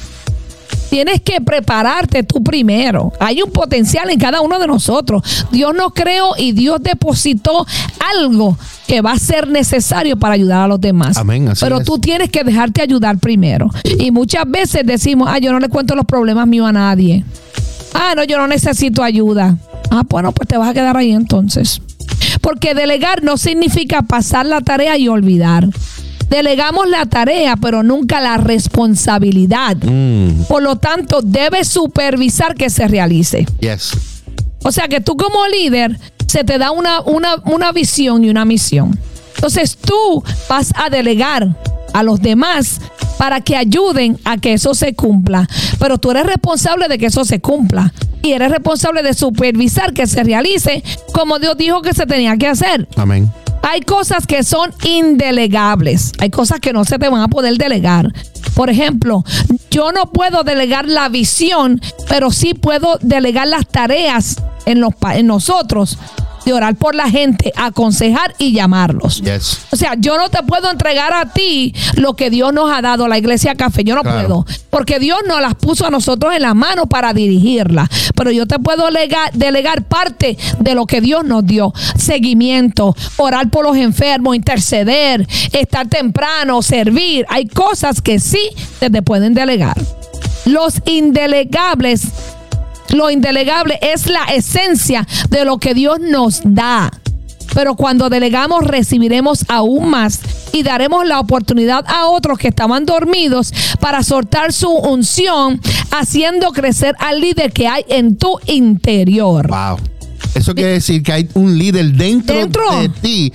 Tienes que prepararte tú primero. Hay un potencial en cada uno de nosotros. Dios nos creó y Dios depositó algo que va a ser necesario para ayudar a los demás. Amén, así Pero es. tú tienes que dejarte ayudar primero. Y muchas veces decimos, ah, yo no le cuento los problemas míos a nadie. Ah, no, yo no necesito ayuda. Ah, bueno, pues te vas a quedar ahí entonces. Porque delegar no significa pasar la tarea y olvidar. Delegamos la tarea, pero nunca la responsabilidad. Mm, Por lo tanto, debes supervisar que se realice. yes. O sea que tú como líder se te da una, una, una visión y una misión. Entonces tú vas a delegar a los demás para que ayuden a que eso se cumpla. Pero tú eres responsable de que eso se cumpla. Y eres responsable de supervisar que se realice como Dios dijo que se tenía que hacer. Amén. Hay cosas que son indelegables. Hay cosas que no se te van a poder delegar. Por ejemplo, yo no puedo delegar la visión, pero sí puedo delegar las tareas en, los, en nosotros de orar por la gente, aconsejar y llamarlos. Yes. O sea, yo no te puedo entregar a ti lo que Dios nos ha dado, la iglesia café. Yo no Claro. puedo. Porque Dios nos las puso a nosotros en la mano para dirigirla. Pero yo te puedo lega- delegar parte de lo que Dios nos dio. Seguimiento, orar por los enfermos, interceder, estar temprano, servir. Hay cosas que sí se te pueden delegar. Los indelegables lo indelegable es la esencia de lo que Dios nos da. Pero cuando delegamos recibiremos aún más y daremos la oportunidad a otros que estaban dormidos para soltar su unción, haciendo crecer al líder que hay en tu interior. Wow. Eso quiere decir que hay un líder dentro, Dentro. de ti,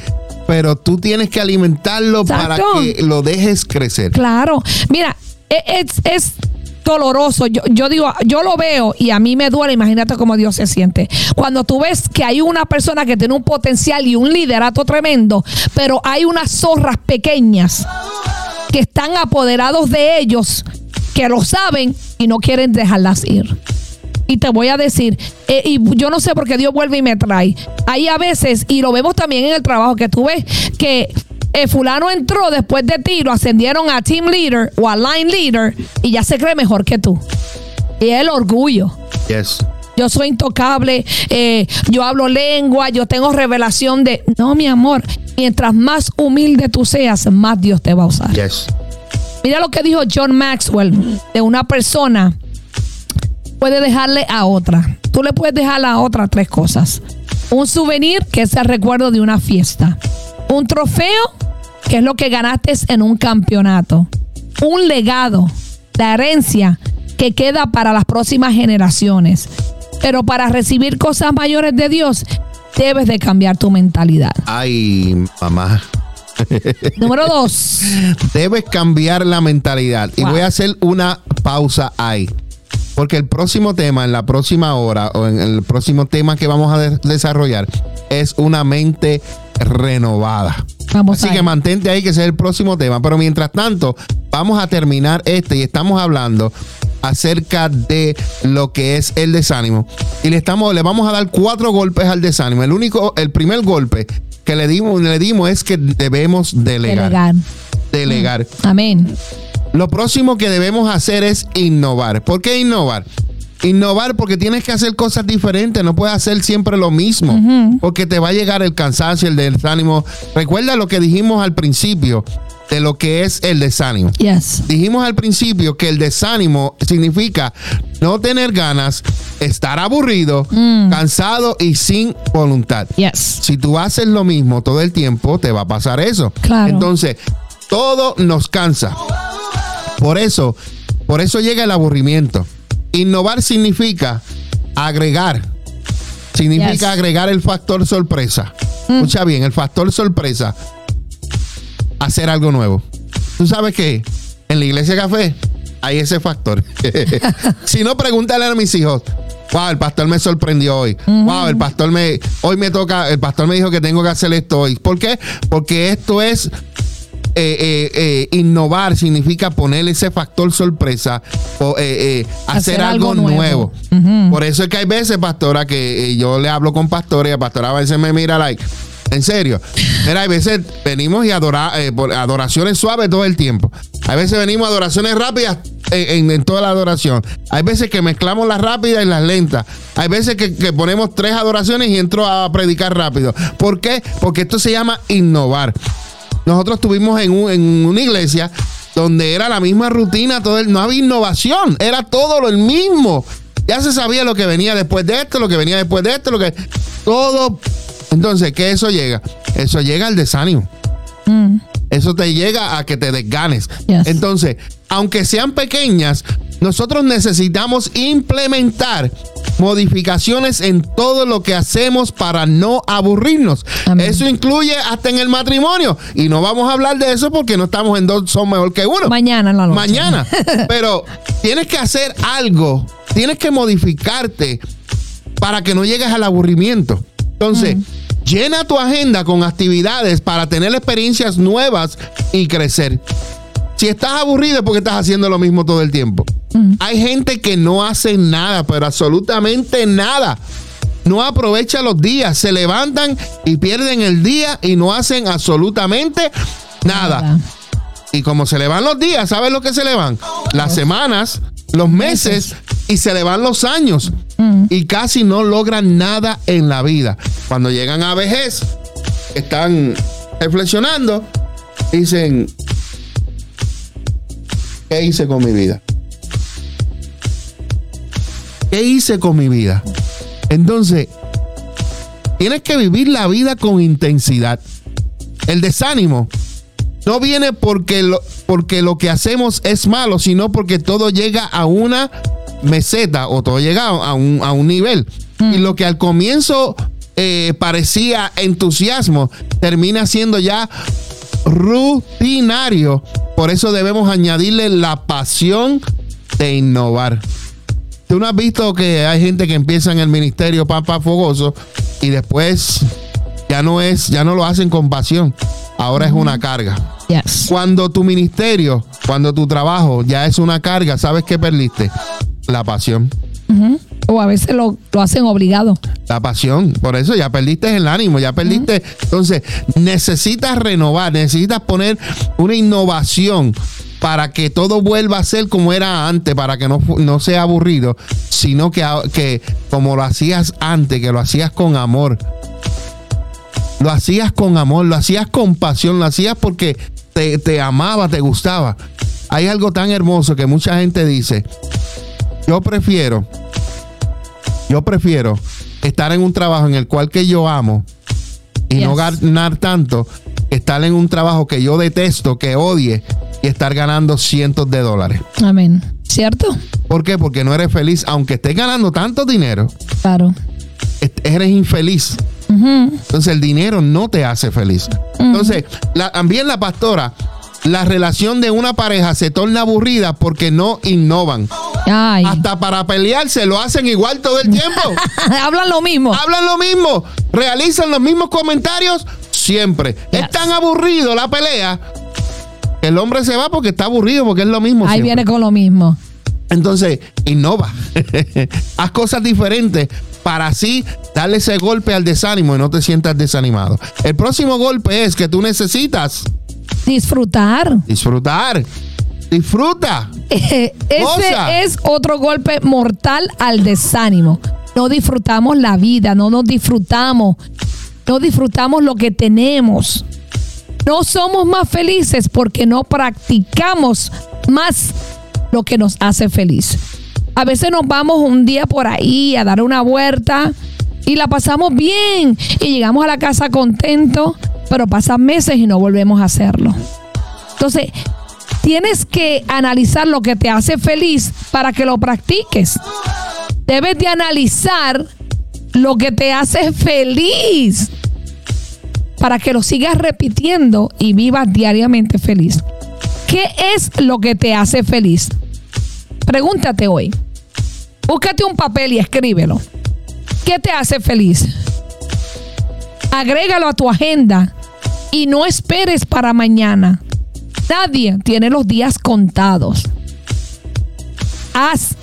pero tú tienes que alimentarlo para que lo dejes crecer. Claro. Mira, e- es, es doloroso. Yo, yo digo, yo lo veo y a mí me duele. Imagínate cómo Dios se siente. Cuando tú ves que hay una persona que tiene un potencial y un liderato tremendo, pero hay unas zorras pequeñas que están apoderados de ellos, que lo saben y no quieren dejarlas ir. Y te voy a decir, eh, y yo no sé por qué Dios vuelve y me trae. Hay a veces, y lo vemos también en el trabajo, que tú ves que eh, fulano entró después de ti, lo ascendieron a team leader o a line leader y ya se cree mejor que tú. Y es el orgullo. Yes. Yo soy intocable, eh, yo hablo lengua, yo tengo revelación de... No, mi amor, mientras más humilde tú seas, más Dios te va a usar. Yes. Mira lo que dijo John Maxwell de una persona puede dejarle a otra. Tú le puedes dejar a otra tres cosas. Un souvenir, que es el recuerdo de una fiesta. Un trofeo, que es lo que ganaste en un campeonato. Un legado, la herencia que queda para las próximas generaciones. Pero para recibir cosas mayores de Dios, debes de cambiar tu mentalidad. Ay, mamá. <laughs> Número dos. Debes cambiar la mentalidad. Y voy a hacer una pausa ahí. Porque el próximo tema, en la próxima hora, o en el próximo tema que vamos a de- desarrollar, es una mente renovada. Vamos Así que mantente ahí que ese es el próximo tema. Pero mientras tanto, vamos a terminar este y estamos hablando acerca de lo que es el desánimo. Y le estamos, le vamos a dar cuatro golpes al desánimo. El único, el primer golpe que le dimos, le dimos es que debemos delegar. Delegar. Delegar. Amén. Lo próximo que debemos hacer es innovar. ¿Por qué innovar? Innovar porque tienes que hacer cosas diferentes, no puedes hacer siempre lo mismo, porque te va a llegar el cansancio, el desánimo. Recuerda lo que dijimos al principio de lo que es el desánimo. Yes. Dijimos al principio que el desánimo significa no tener ganas, estar aburrido, cansado y sin voluntad. Yes. Si tú haces lo mismo todo el tiempo, te va a pasar eso. Claro. Entonces, todo nos cansa. Por eso, por eso llega el aburrimiento. Innovar significa agregar. Significa Yes. agregar el factor sorpresa. Escucha bien, el factor sorpresa. Hacer algo nuevo. ¿Tú sabes qué? En la iglesia café hay ese factor. <laughs> si no, pregúntale a mis hijos. Wow, el pastor me sorprendió hoy. Wow, el pastor me. Hoy me toca. El pastor me dijo que tengo que hacer esto hoy. ¿Por qué? Porque esto es eh, eh, eh, innovar significa poner ese factor sorpresa o hacer, Hacer algo, algo nuevo. nuevo. Por eso es que hay veces, pastora, que yo le hablo con pastores y la pastora a veces me mira like. En serio. Mira, hay veces venimos y adora, eh, por adoraciones suaves todo el tiempo. Hay veces venimos a adoraciones rápidas en, en- en toda la adoración. Hay veces que mezclamos las rápidas y las lentas. Hay veces que, que ponemos tres adoraciones y entro a predicar rápido. ¿Por qué? Porque esto se llama innovar. Nosotros estuvimos en, un- en una iglesia donde era la misma rutina, todo el- no había innovación, era todo lo mismo. Ya se sabía lo que venía después de esto, lo que venía después de esto, lo que todo. Entonces, ¿qué eso llega? Eso llega al desánimo. Eso te llega a que te desganes. Yes. Entonces, aunque sean pequeñas, nosotros necesitamos implementar modificaciones en todo lo que hacemos para no aburrirnos. Amén. Eso incluye hasta en el matrimonio. Y no vamos a hablar de eso porque no estamos en dos son mejor que uno. Mañana noche. Mañana. <laughs> Pero tienes que hacer algo. Tienes que modificarte para que no llegues al aburrimiento. Entonces, llena tu agenda con actividades para tener experiencias nuevas y crecer. Si estás aburrido es porque estás haciendo lo mismo todo el tiempo. Hay gente que no hace nada, pero absolutamente nada. No aprovecha los días, se levantan y pierden el día y no hacen absolutamente nada. Y como se le van los días, ¿sabes lo que se le van? Las semanas, los meses y se le van los años. Y casi no logran nada en la vida. Cuando llegan a vejez, están reflexionando, dicen, ¿qué hice con mi vida? ¿Qué hice con mi vida? Entonces, tienes que vivir la vida con intensidad. El desánimo no viene porque lo, porque lo que hacemos es malo, sino porque todo llega a una meseta o todo llega a un, a un nivel. Y lo que al comienzo eh, parecía entusiasmo, termina siendo ya rutinario. Por eso debemos añadirle la pasión de innovar. Tú no has visto que hay gente que empieza en el ministerio pampa fogoso y después ya no es, ya no lo hacen con pasión. Ahora es una carga. Yes. Cuando tu ministerio, cuando tu trabajo ya es una carga, ¿sabes qué perdiste? La pasión. O a veces lo, lo hacen obligado. La pasión. Por eso ya perdiste el ánimo, ya perdiste. Entonces, necesitas renovar, necesitas poner una innovación para que todo vuelva a ser como era antes, para que no, no sea aburrido, sino que, que como lo hacías antes, que lo hacías con amor. Lo hacías con amor, lo hacías con pasión, lo hacías porque te, te amaba, te gustaba. Hay algo tan hermoso que mucha gente dice, yo prefiero yo prefiero estar en un trabajo en el cual que yo amo y no ganar tanto, estar en un trabajo que yo detesto, que odie y estar ganando cientos de dólares. Amén. ¿Cierto? ¿Por qué? Porque no eres feliz, aunque estés ganando tanto dinero, Claro. eres infeliz. Entonces el dinero no te hace feliz. Entonces, la- también la pastora, la relación de una pareja se torna aburrida porque no innovan. Ay. Hasta para pelearse lo hacen igual todo el tiempo. <laughs> Hablan lo mismo. hablan lo mismo, realizan los mismos comentarios siempre. Es tan aburrido la pelea el hombre se va porque está aburrido, porque es lo mismo. Ahí siempre. viene con lo mismo. Entonces, innova. <laughs> Haz cosas diferentes para así darle ese golpe al desánimo y no te sientas desanimado. El próximo golpe es que tú necesitas disfrutar. Disfrutar. Disfruta. <laughs> Ese es otro golpe mortal al desánimo. No disfrutamos la vida, no nos disfrutamos, no disfrutamos lo que tenemos. No somos más felices porque no practicamos más lo que nos hace feliz. A veces nos vamos un día por ahí a dar una vuelta y la pasamos bien y llegamos a la casa contentos, pero pasan meses y no volvemos a hacerlo. Entonces, tienes que analizar lo que te hace feliz para que lo practiques. Debes de analizar lo que te hace feliz para que lo sigas repitiendo y vivas diariamente feliz. ¿Qué es lo que te hace feliz? Pregúntate hoy. Búscate un papel y escríbelo. ¿Qué te hace feliz? Agrégalo a tu agenda y no esperes para mañana. Nadie tiene los días contados. Haz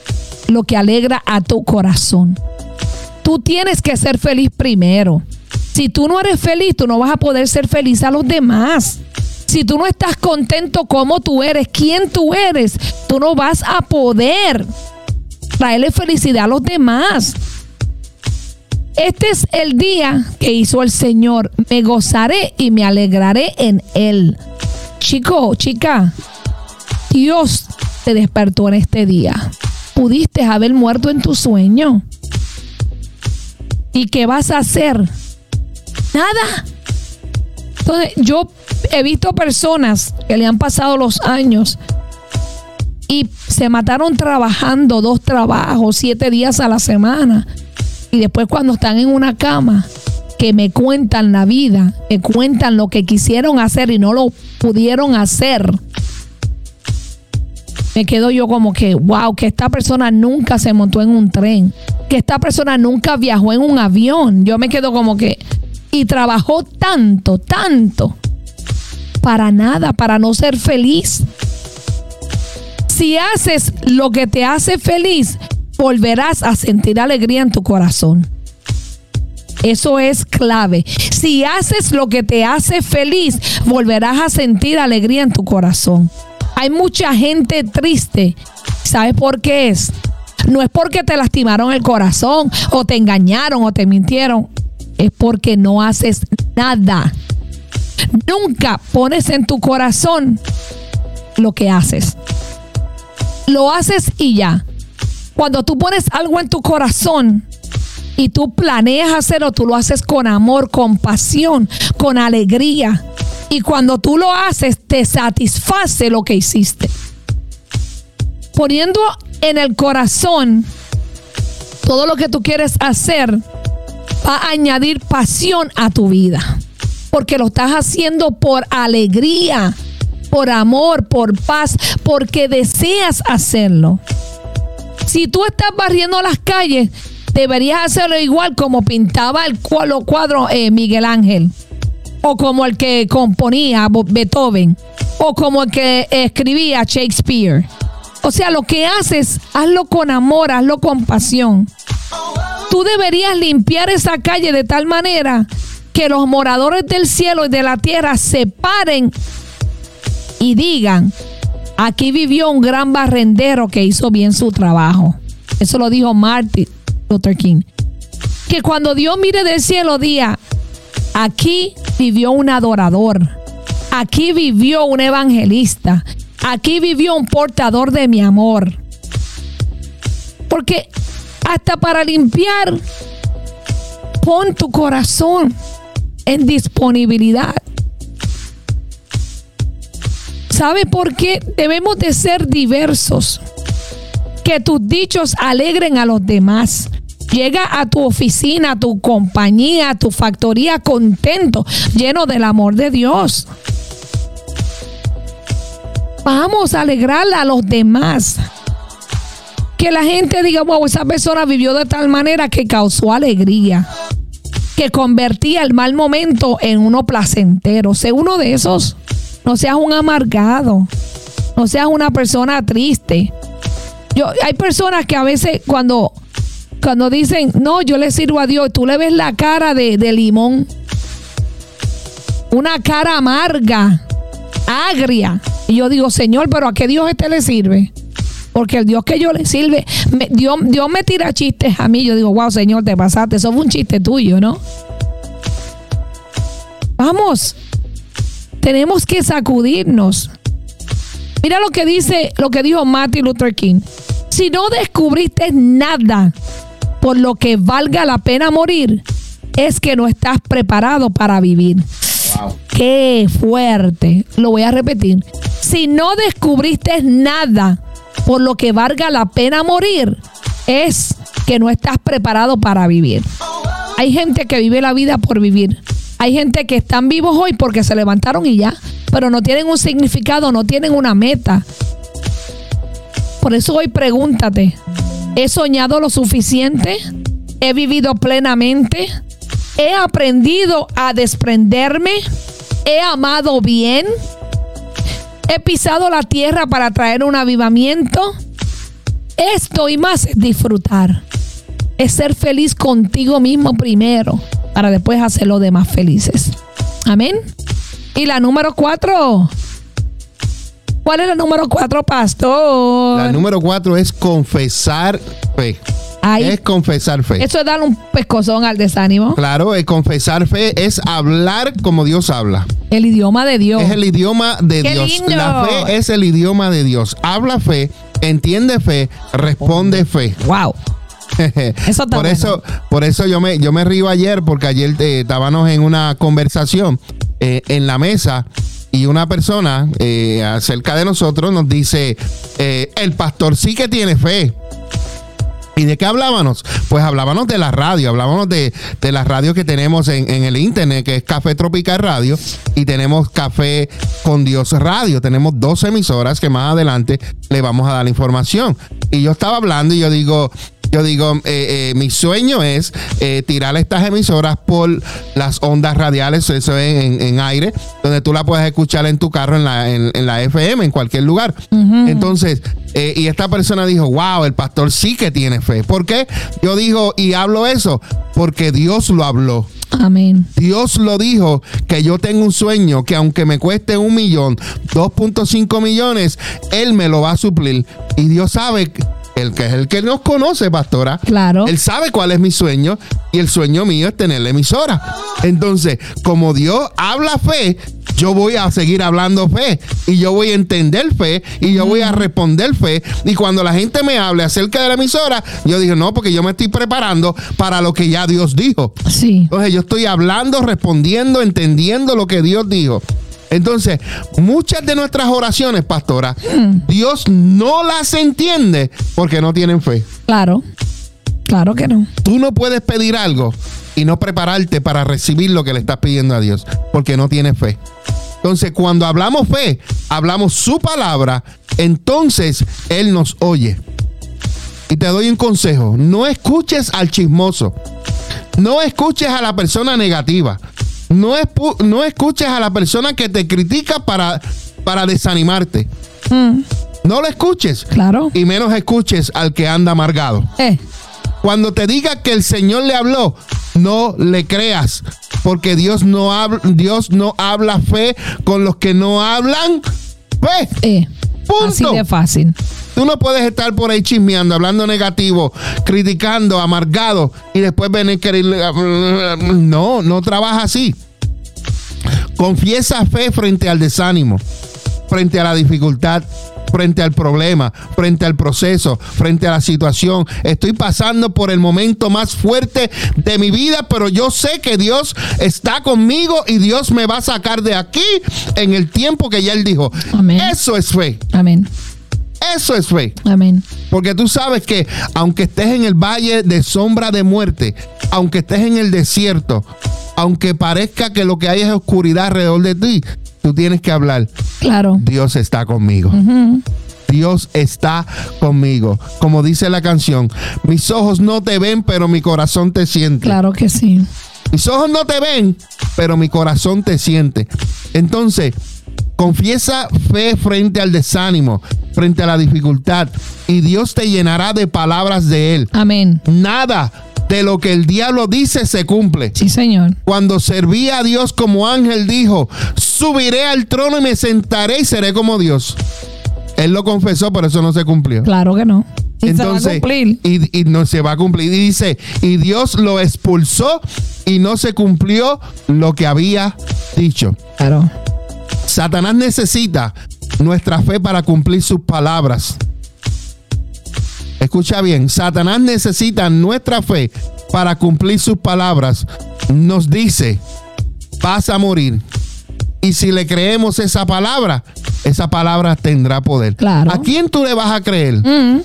lo que alegra a tu corazón. Tú tienes que ser feliz primero. Si tú no eres feliz, tú no vas a poder ser feliz a los demás. Si tú no estás contento como tú eres, quién tú eres, tú no vas a poder traerle felicidad a los demás. Este es el día que hizo el Señor. Me gozaré y me alegraré en Él. Chico, chica, Dios te despertó en este día. Pudiste haber muerto en tu sueño. ¿Y qué vas a hacer? Nada. Entonces, yo he visto personas que le han pasado los años y se mataron trabajando dos trabajos, siete días a la semana. Y después cuando están en una cama, que me cuentan la vida, me cuentan lo que quisieron hacer y no lo pudieron hacer. Me quedo yo como que, wow, que esta persona nunca se montó en un tren, que esta persona nunca viajó en un avión. Yo me quedo como que, y trabajó tanto, tanto para nada, para no ser feliz. Si haces lo que te hace feliz, volverás a sentir alegría en tu corazón. Eso es clave. Si haces lo que te hace feliz, volverás a sentir alegría en tu corazón. Hay mucha gente triste. ¿Sabes por qué es? No es porque te lastimaron el corazón o te engañaron o te mintieron. Es porque no haces nada. Nunca pones en tu corazón lo que haces. Lo haces y ya. Cuando tú pones algo en tu corazón y tú planeas hacerlo, tú lo haces con amor, con pasión, con alegría. Y cuando tú lo haces, te satisface lo que hiciste. Poniendo en el corazón todo lo que tú quieres hacer, va a añadir pasión a tu vida porque lo estás haciendo por alegría, por amor, por paz, porque deseas hacerlo. Si tú estás barriendo las calles, deberías hacerlo igual como pintaba el cuadro eh, Miguel Ángel, o como el que componía Beethoven, o como el que escribía Shakespeare. O sea, lo que haces, hazlo con amor, hazlo con pasión. Tú deberías limpiar esa calle de tal manera que los moradores del cielo y de la tierra se paren y digan, aquí vivió un gran barrendero que hizo bien su trabajo. Eso lo dijo Martin Luther King. Que cuando Dios mire del cielo diga, aquí vivió un adorador, aquí vivió un evangelista, aquí vivió un portador de mi amor. Porque hasta para limpiar, pon tu corazón en disponibilidad. ¿Sabe por qué? Debemos de ser diversos. Que tus dichos alegren a los demás. Llega a tu oficina, a tu compañía, a tu factoría contento, lleno del amor de Dios. Vamos a alegrarle a los demás. Que la gente diga, wow, esa persona vivió de tal manera que causó alegría que convertía el mal momento en uno placentero. Sé uno de esos. No seas un amargado. No seas una persona triste. Yo, hay personas que a veces cuando, cuando dicen, no, yo le sirvo a Dios, tú le ves la cara de, de limón. Una cara amarga, agria. Y yo digo, Señor, pero ¿a qué Dios este le sirve? Porque el Dios que yo le sirve, me- Dios, Dios me tira chistes a mí. Yo digo, wow, Señor, te pasaste. Eso fue un chiste tuyo, ¿no? Vamos, tenemos que sacudirnos. Mira lo que dice, lo que dijo Martin Luther King. Si no descubriste nada por lo que valga la pena morir, es que no estás preparado para vivir. Qué fuerte. Lo voy a repetir. Si no descubriste nada por lo que valga la pena morir, es que no estás preparado para vivir. Hay gente que vive la vida por vivir. Hay gente que están vivos hoy porque se levantaron y ya, pero no tienen un significado, no tienen una meta. Por eso hoy pregúntate, ¿he soñado lo suficiente? ¿He vivido plenamente? ¿He aprendido a desprenderme? ¿He amado bien? ¿He pisado la tierra para traer un avivamiento? Esto y más es disfrutar. Es ser feliz contigo mismo primero para después hacer los demás felices. Amén. Y la número cuatro. ¿Cuál es la número cuatro, pastor? La número cuatro es confesar fe. Es confesar fe. eso es darle un pescozón al desánimo. Claro, el confesar fe es hablar como Dios habla. El idioma de Dios. Es el idioma de ¡Qué Dios. lindo! La fe es el idioma de Dios. Habla fe, entiende fe, responde fe. Wow. <laughs> Eso está por bueno. eso, por eso yo me, yo me río ayer porque ayer eh, estábamos en una conversación eh, en la mesa y una persona eh, acerca de nosotros nos dice, el pastor sí que tiene fe. ¿Y de qué hablábamos? Pues hablábamos de la radio, hablábamos de, de la radio que tenemos en, en el internet, que es Café Tropical Radio, y tenemos Café con Dios Radio. Tenemos dos emisoras que más adelante le vamos a dar la información. Y yo estaba hablando y yo digo, yo digo, eh, eh, mi sueño es eh, tirar estas emisoras por las ondas radiales, eso es en, en aire, donde tú la puedes escuchar en tu carro, en la, en, en la FM, en cualquier lugar. Entonces, eh, y esta persona dijo, wow, el pastor sí que tiene fe. ¿Por qué? Yo digo, y hablo eso, porque Dios lo habló. Amén. Dios lo dijo que yo tengo un sueño que aunque me cueste un millón, 2.5 millones, Él me lo va a suplir. Y Dios sabe, el que es el que nos conoce, pastora. Claro. Él sabe cuál es mi sueño y el sueño mío es tener la emisora. Entonces, como Dios habla fe, yo voy a seguir hablando fe y yo voy a entender fe y yo voy a responder fe. Y cuando la gente me hable acerca de la emisora, yo digo, no, porque yo me estoy preparando para lo que ya Dios dijo. Sí. Entonces yo estoy hablando, respondiendo, entendiendo lo que Dios dijo. Entonces, muchas de nuestras oraciones, pastora, Dios no las entiende porque no tienen fe. Claro. Claro que no. Tú no puedes pedir algo y no prepararte para recibir lo que le estás pidiendo a Dios porque no tienes fe. Entonces, cuando hablamos fe, hablamos su palabra, entonces Él nos oye. Y te doy un consejo, no escuches al chismoso, no escuches a la persona negativa, no, espu- no escuches a la persona que te critica para, para desanimarte. Mm, No lo escuches. claro. Y menos escuches al que anda amargado. Eh, Cuando te diga que el Señor le habló, no le creas, porque Dios no habla, Dios no habla fe con los que no hablan fe. eh. Punto. Así de fácil. Tú no puedes estar por ahí chismeando, hablando negativo, criticando, amargado y después venir querer. No, no trabaja así. Confiesa fe frente al desánimo, frente a la dificultad, frente al problema, frente al proceso, frente a la situación. Estoy pasando por el momento más fuerte de mi vida, pero yo sé que Dios está conmigo y Dios me va a sacar de aquí en el tiempo que ya Él dijo. Amén. Eso es fe. Amén. Eso es fe. Amén. Porque tú sabes que aunque estés en el valle de sombra de muerte, aunque estés en el desierto, aunque parezca que lo que hay es oscuridad alrededor de ti, tú tienes que hablar. Claro. Dios está conmigo. Dios está conmigo. Como dice la canción, mis ojos no te ven, pero mi corazón te siente. Claro que sí. Mis ojos no te ven, pero mi corazón te siente. Entonces, confiesa fe frente al desánimo. frente a la dificultad y Dios te llenará de palabras de Él. Amén. Nada de lo que el diablo dice se cumple. Sí, Señor. Cuando serví a Dios como ángel, dijo, subiré al trono y me sentaré y seré como Dios. Él lo confesó, pero eso no se cumplió. Claro que no. Y Entonces, se va a cumplir. Y, y no se va a cumplir. Y dice, y Dios lo expulsó y no se cumplió lo que había dicho. Claro. Satanás necesita nuestra fe para cumplir sus palabras. Escucha bien, Satanás necesita nuestra fe para cumplir sus palabras. Nos dice, vas a morir. Y si le creemos esa palabra, esa palabra tendrá poder. Claro. ¿A quién tú le vas a creer? Mm,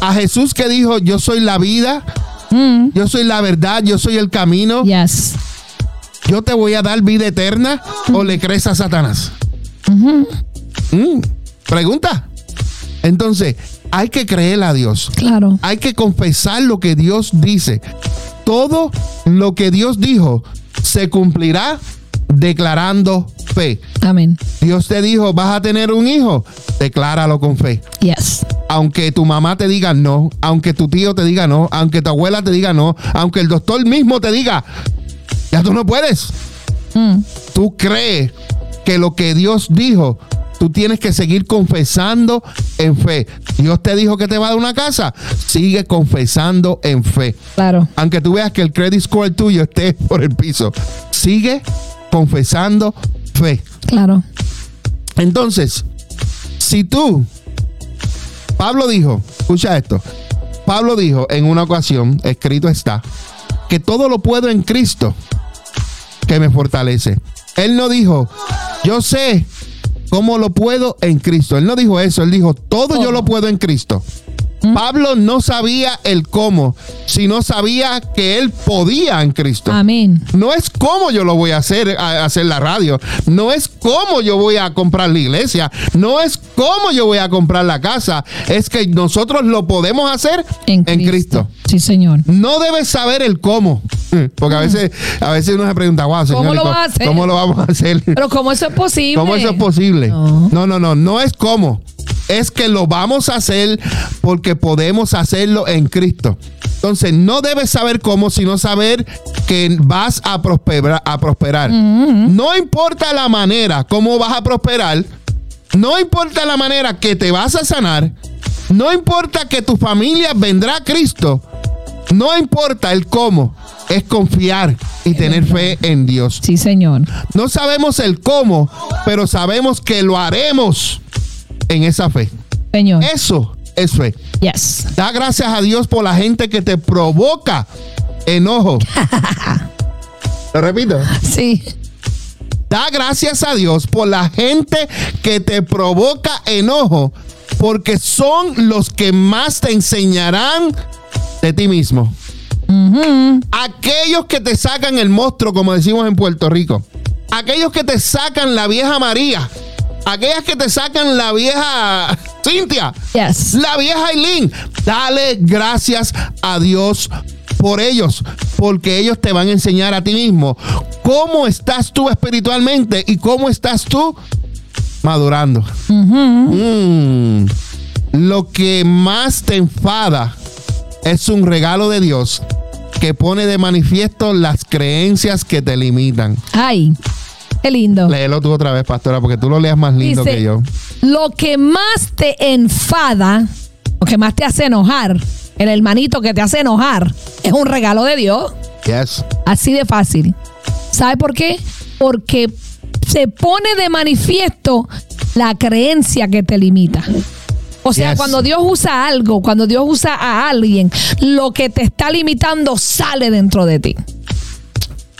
A Jesús que dijo, yo soy la vida, mm, yo soy la verdad, yo soy el camino, yes. Yo te voy a dar vida eterna o le crees a Satanás. Mm, pregunta. Entonces, hay que creer a Dios. Claro. Hay que confesar lo que Dios dice. Todo lo que Dios dijo se cumplirá declarando fe. Amén. Dios te dijo, vas a tener un hijo, decláralo con fe. Yes. Aunque tu mamá te diga no, aunque tu tío te diga no, aunque tu abuela te diga no, aunque el doctor mismo te diga, ya tú no puedes. Mm, Tú crees que lo que Dios dijo, tú tienes que seguir confesando en fe. Dios te dijo que te va a dar una casa, sigue confesando en fe. claro. Aunque tú veas que el credit score tuyo esté <laughs> por el piso, sigue confesando fe. Claro. Entonces, si tú, Pablo dijo, escucha esto, Pablo dijo en una ocasión, escrito está, que todo lo puedo en Cristo que me fortalece. Él no dijo, yo sé cómo lo puedo en Cristo. Él no dijo eso, él dijo, todo yo lo puedo en Cristo. Pablo no sabía el cómo, sino sabía que él podía en Cristo. Amén. No es cómo yo lo voy a hacer, a hacer la radio. No es cómo yo voy a comprar la iglesia. No es cómo yo voy a comprar la casa. Es que nosotros lo podemos hacer En en Cristo. Cristo. Sí, Señor. No debes saber el cómo. Porque a veces, a veces uno se pregunta, wow, señor, ¿Cómo ¿y lo hacer? ¿cómo lo vamos a hacer? Pero ¿cómo eso es posible? ¿Cómo eso es posible? No. No, no, no, no es cómo. Es que lo vamos a hacer porque podemos hacerlo en Cristo. Entonces, no debes saber cómo, sino saber que vas a prosperar. A prosperar. No importa la manera cómo vas a prosperar, no importa la manera que te vas a sanar, no importa que tu familia vendrá a Cristo, no importa el cómo, es confiar y tener fe en Dios. Sí, Señor. No sabemos el cómo, pero sabemos que lo haremos en esa fe. Señor. Eso es fe. Yes. Da gracias a Dios por la gente que te provoca enojo. <laughs> Lo repito. Sí. Da gracias a Dios por la gente que te provoca enojo, porque son los que más te enseñarán de ti mismo. Aquellos que te sacan el monstruo, como decimos en Puerto Rico. Aquellos que te sacan la vieja María. Aquellas que te sacan la vieja Cintia. Yes. La vieja Aileen. Dale gracias a Dios por ellos, porque ellos te van a enseñar a ti mismo cómo estás tú espiritualmente y cómo estás tú madurando. Mm. Lo que más te enfada es un regalo de Dios que pone de manifiesto las creencias que te limitan. Ay, qué lindo. Léelo tú otra vez, pastora, porque tú lo leas más lindo Dice, que yo. Lo que más te enfada, lo que más te hace enojar, el hermanito que te hace enojar, es un regalo de Dios. Yes. Así de fácil. ¿Sabe por qué? Porque se pone de manifiesto la creencia que te limita. O sea, Yes. cuando Dios usa algo, cuando Dios usa a alguien, lo que te está limitando sale dentro de ti.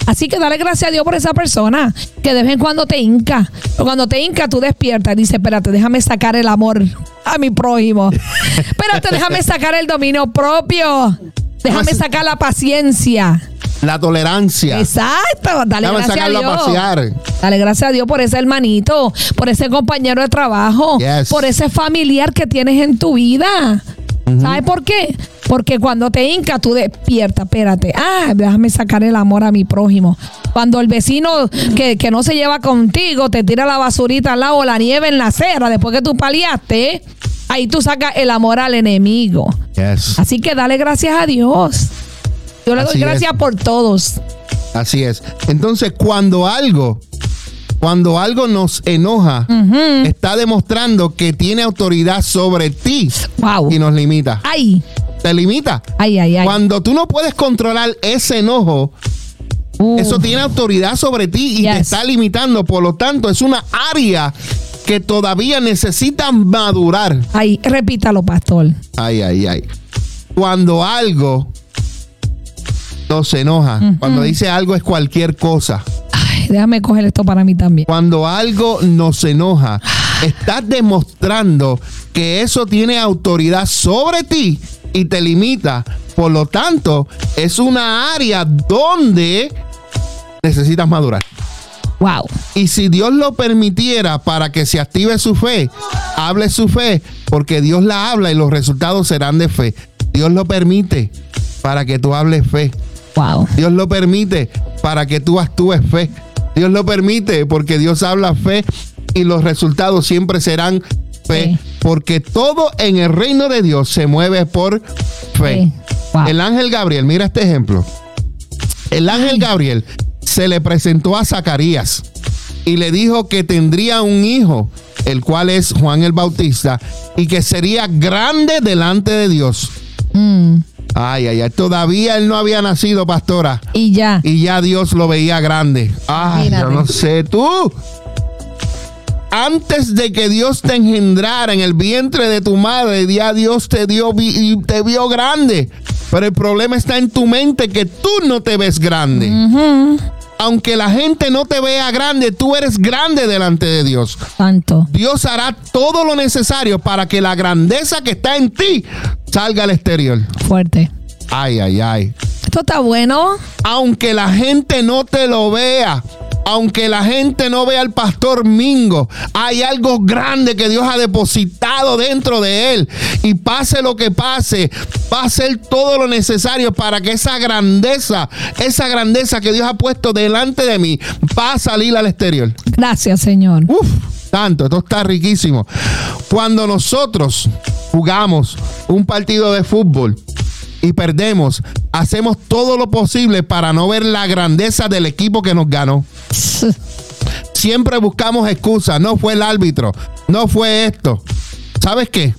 Así que dale gracias a Dios por esa persona que de vez en cuando te hinca. Cuando te hinca, tú despiertas y dices, espérate, déjame sacar el amor a mi prójimo. espérate, déjame sacar el dominio propio. Déjame sacar la paciencia. La tolerancia. Exacto, dale Déjame gracias a sacarlo a Dios. pasear. Dale gracias a Dios por ese hermanito, por ese compañero de trabajo, Yes. por ese familiar que tienes en tu vida. ¿Sabes por qué? Porque cuando te hinca, tú despiertas, espérate, ah, déjame sacar el amor a mi prójimo. Cuando el vecino que, que no se lleva contigo te tira la basurita al lado o la nieve en la acera después que tú paliaste, ahí tú sacas el amor al enemigo. Yes. Así que dale gracias a Dios. Yo le doy gracias es. por todos. Así es. Entonces, cuando algo, cuando algo nos enoja, está demostrando que tiene autoridad sobre ti Wow. y nos limita. Ay, Te limita. ay, ay, ay. Cuando tú no puedes controlar ese enojo, Uh, eso tiene autoridad sobre ti y te está limitando. Por lo tanto, es una área que todavía necesita madurar. Ay, repítalo, pastor. Ay, ay, ay. Cuando algo nos enoja, cuando dice algo es cualquier cosa. Ay, déjame coger esto para mí también. Cuando algo nos enoja, estás demostrando que eso tiene autoridad sobre ti y te limita. Por lo tanto, es una área donde necesitas madurar. Wow. Y si Dios lo permitiera para que se active su fe, hable su fe, porque Dios la habla y los resultados serán de fe. Dios lo permite para que tú hables fe. Wow. Dios lo permite para que tú actúes fe. Dios lo permite porque Dios habla fe y los resultados siempre serán fe. Sí. Porque todo en el reino de Dios se mueve por fe. Sí. Wow. El ángel Gabriel, mira este ejemplo. El ángel Gabriel se le presentó a Zacarías y le dijo que tendría un hijo, el cual es Juan el Bautista, y que sería grande delante de Dios. Mm, Ay, ay, ay. Todavía él no había nacido, pastora. y ya. Y ya Dios lo veía grande. Ay, yo Imagínate. no sé, tú. Antes de que Dios te engendrara en el vientre de tu madre, ya Dios te dio y te vio grande. Pero el problema está en tu mente que tú no te ves grande. Aunque la gente no te vea grande, tú eres grande delante de Dios. Santo. Dios hará todo lo necesario para que la grandeza que está en ti salga al exterior. Fuerte. Ay, ay, ay. Esto está bueno. aunque la gente no te lo vea, aunque la gente no vea al pastor Mingo, hay algo grande que Dios ha depositado dentro de él. Y pase lo que pase, va a hacer todo lo necesario para que esa grandeza, esa grandeza que Dios ha puesto delante de mí, va a salir al exterior. Gracias, Señor. Uf, tanto, esto está riquísimo. Cuando nosotros jugamos un partido de fútbol y perdemos, hacemos todo lo posible para no ver la grandeza del equipo que nos ganó. <laughs> Siempre buscamos excusas. No fue el árbitro, no fue esto. ¿Sabes qué?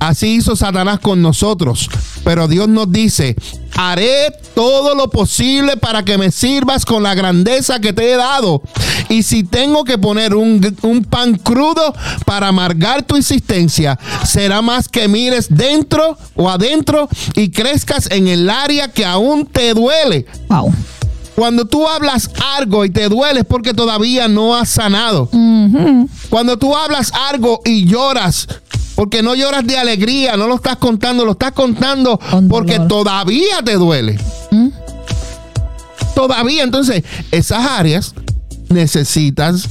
Así hizo Satanás con nosotros. Pero Dios nos dice, haré todo lo posible para que me sirvas con la grandeza que te he dado. Y si tengo que poner un, un pan crudo para amargar tu existencia, será más que mires dentro o adentro y crezcas en el área que aún te duele. Wow. Cuando tú hablas algo y te duele es porque todavía no has sanado. Cuando tú hablas algo y lloras, porque no lloras de alegría, no lo estás contando, lo estás contando Con porque todavía te duele. Todavía, entonces, esas áreas necesitas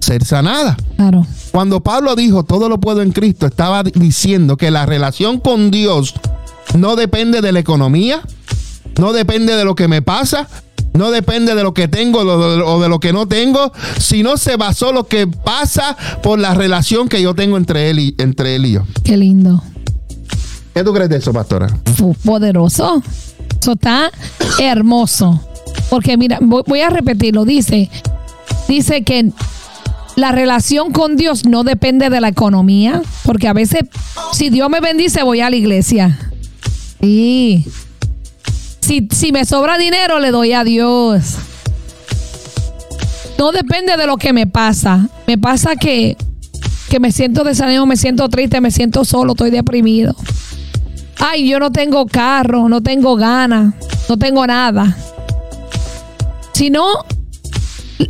ser sanadas. Claro. Cuando Pablo dijo todo lo puedo en Cristo, estaba diciendo que la relación con Dios no depende de la economía, no depende de lo que me pasa, no depende de lo que tengo o de lo que no tengo, sino se basó lo que pasa por la relación que yo tengo entre él y, entre él y yo. Qué lindo. ¿Qué tú crees de eso, pastora? Poderoso. Eso está hermoso. Porque mira, voy, voy a repetirlo. Dice, dice que la relación con Dios no depende de la economía. Porque a veces, si Dios me bendice, voy a la iglesia. Sí. Si, si me sobra dinero, le doy a Dios. No depende de lo que me pasa. Me pasa que, que me siento desanimado, me siento triste, me siento solo, estoy deprimido. Ay, yo no tengo carro, no tengo ganas, no tengo nada. Sino,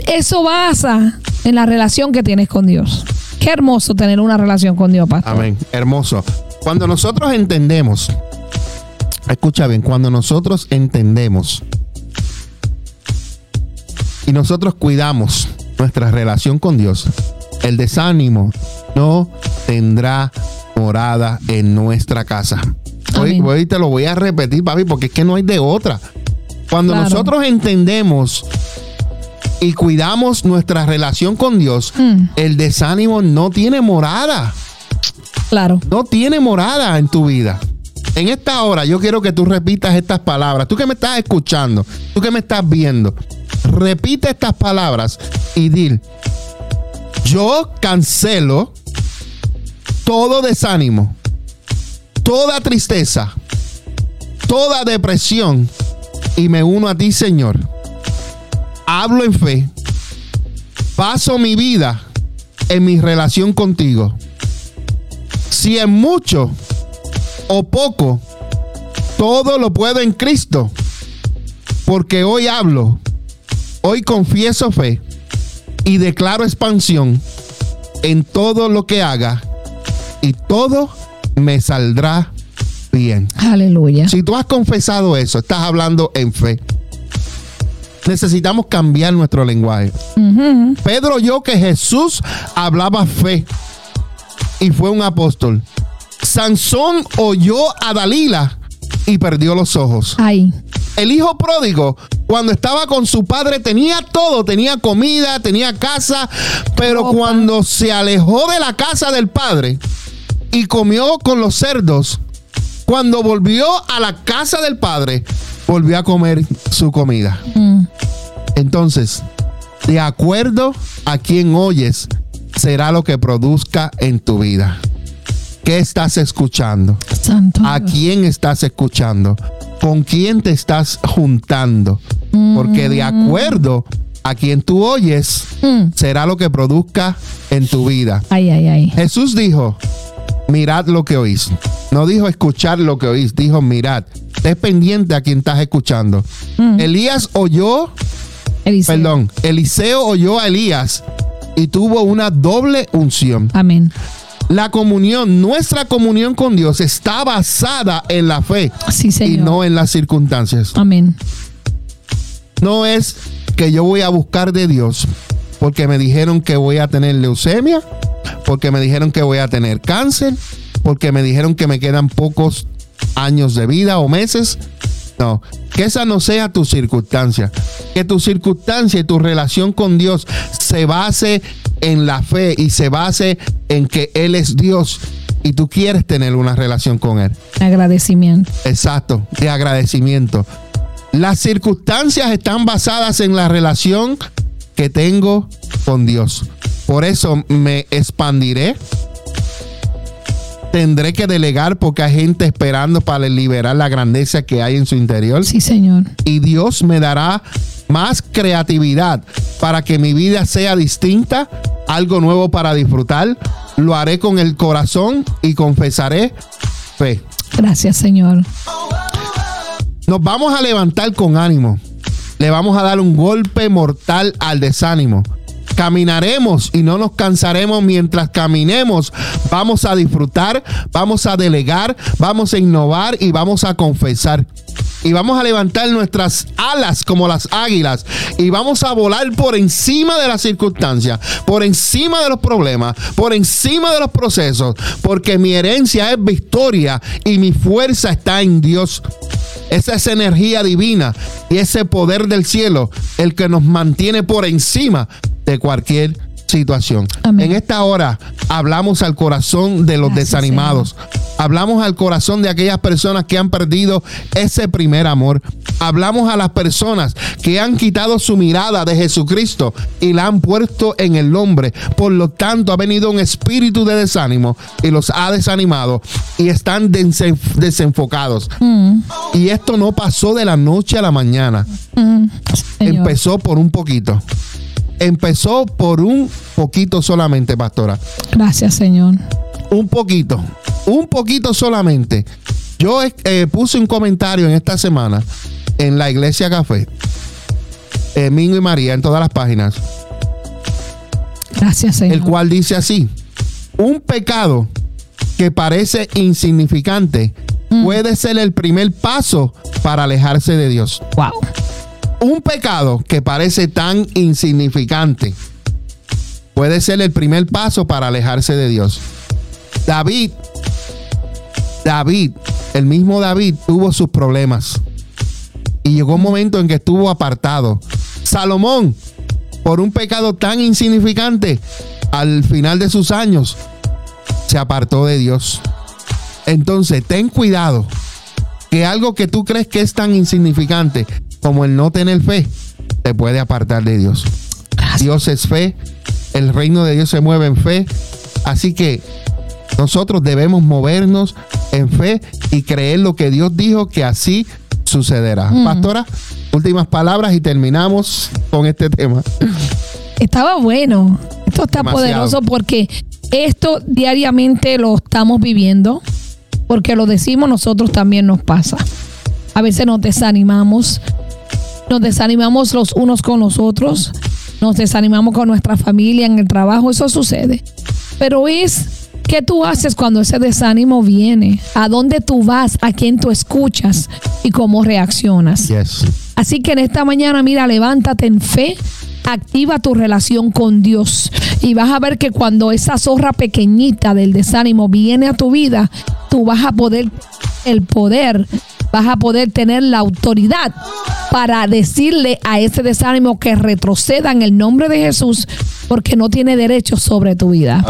eso basa en la relación que tienes con Dios. Qué hermoso tener una relación con Dios, pastor. Amén. Hermoso. Cuando nosotros entendemos, escucha bien, cuando nosotros entendemos y nosotros cuidamos nuestra relación con Dios, el desánimo no tendrá morada en nuestra casa. Hoy, te lo voy a repetir, papi, porque es que no hay de otra. Cuando Claro. nosotros entendemos y cuidamos nuestra relación con Dios, Mm. el desánimo no tiene morada. Claro. no tiene morada en tu vida. En esta hora yo quiero que tú repitas estas palabras. Tú que me estás escuchando, tú que me estás viendo, repite estas palabras y dil, yo cancelo todo desánimo, toda tristeza, toda depresión y me uno a ti, Señor. Hablo en fe, paso mi vida en mi relación contigo si es mucho o poco, todo lo puedo en Cristo. Porque hoy hablo, hoy confieso fe y declaro expansión en todo lo que haga y todo me saldrá bien. Aleluya. Si tú has confesado eso, estás hablando en fe. Necesitamos cambiar nuestro lenguaje. Pedro oyó que Jesús hablaba fe y fue un apóstol. Sansón oyó a Dalila y perdió los ojos. Ay. El hijo pródigo, cuando estaba con su padre, tenía todo, tenía comida, tenía casa, pero cuando se alejó de la casa del padre y comió con los cerdos, cuando volvió a la casa del padre, volvió a comer su comida. Mm. Entonces, de acuerdo a quien oyes, será lo que produzca en tu vida. ¿Qué estás escuchando? Santo. ¿A quién estás escuchando? ¿Con quién te estás juntando? Porque de acuerdo a quien tú oyes, Mm. será lo que produzca en tu vida. Ay, ay, ay. Jesús dijo, mirad lo que oís. No dijo escuchar lo que oís, dijo mirad. Estés pendiente a quien estás escuchando. Elías oyó Eliseo. Perdón, Eliseo oyó a Elías y tuvo una doble unción. Amén. La comunión, nuestra comunión con Dios está basada en la fe Sí, y no en las circunstancias. Amén. No es que yo voy a buscar de Dios porque me dijeron que voy a tener leucemia, porque me dijeron que voy a tener cáncer, porque me dijeron que me quedan pocos años de vida o meses. No, que esa no sea tu circunstancia. Que tu circunstancia y tu relación con Dios se base en la fe y se base en que Él es Dios y tú quieres tener una relación con Él. Agradecimiento. Exacto, de agradecimiento. Las circunstancias están basadas en la relación que tengo con Dios. Por eso me expandiré. Tendré que delegar porque hay gente esperando para liberar la grandeza que hay en su interior. Sí, Señor. Y Dios me dará más creatividad para que mi vida sea distinta, algo nuevo para disfrutar. Lo haré con el corazón y confesaré fe. Gracias, Señor. Nos vamos a levantar con ánimo. Le vamos a dar un golpe mortal al desánimo. Caminaremos y no nos cansaremos mientras caminemos. Vamos a disfrutar, vamos a delegar, vamos a innovar y vamos a confesar. Y vamos a levantar nuestras alas como las águilas y vamos a volar por encima de las circunstancias, por encima de los problemas, por encima de los procesos, porque mi herencia es victoria y mi fuerza está en Dios. Esa es energía divina y ese poder del cielo, el que nos mantiene por encima de cualquier situación. Amén. En esta hora hablamos al corazón de los Gracias, desanimados. Hablamos al corazón de aquellas personas que han perdido ese primer amor. Hablamos a las personas que han quitado su mirada de Jesucristo y la han puesto en el hombre. Por lo tanto, ha venido un espíritu de desánimo y los ha desanimado y están desenf- desenfocados. Mm, Y esto no pasó de la noche a la mañana. mm. Empezó por un poquito. Empezó por un poquito solamente, pastora. Gracias, Señor. Un poquito. Un poquito solamente. Yo eh, puse un comentario en esta semana en la Iglesia Café. eh, Mingo y María en todas las páginas. Gracias, Señor. El cual dice así. Un pecado que parece insignificante puede ser el primer paso para alejarse de Dios. Wow. Un pecado que parece tan insignificante puede ser el primer paso para alejarse de Dios. David, David el mismo David tuvo sus problemas. Y llegó un momento en que estuvo apartado. Salomón, por un pecado tan insignificante, al final de sus años, se apartó de Dios. Entonces, ten cuidado que algo que tú crees que es tan insignificante como el no tener fe, te puede apartar de Dios. Dios es fe, el reino de Dios se mueve en fe, así que nosotros debemos movernos en fe y creer lo que Dios dijo que así sucederá. Pastora, últimas palabras y terminamos con este tema. Estaba bueno. Esto está poderoso porque esto diariamente lo estamos viviendo, porque lo decimos nosotros también nos pasa. A veces nos desanimamos, nos desanimamos los unos con los otros, nos desanimamos con nuestra familia en el trabajo, eso sucede. Pero es ¿Qué tú haces cuando ese desánimo viene? ¿A dónde tú vas? ¿A quién tú escuchas? ¿Y cómo reaccionas? Así que en esta mañana, mira, levántate en fe, activa tu relación con Dios y vas a ver que cuando esa zorra pequeñita del desánimo viene a tu vida, tú vas a poder el poder, vas a poder tener la autoridad para decirle a ese desánimo que retroceda en el nombre de Jesús porque no tiene derecho sobre tu vida.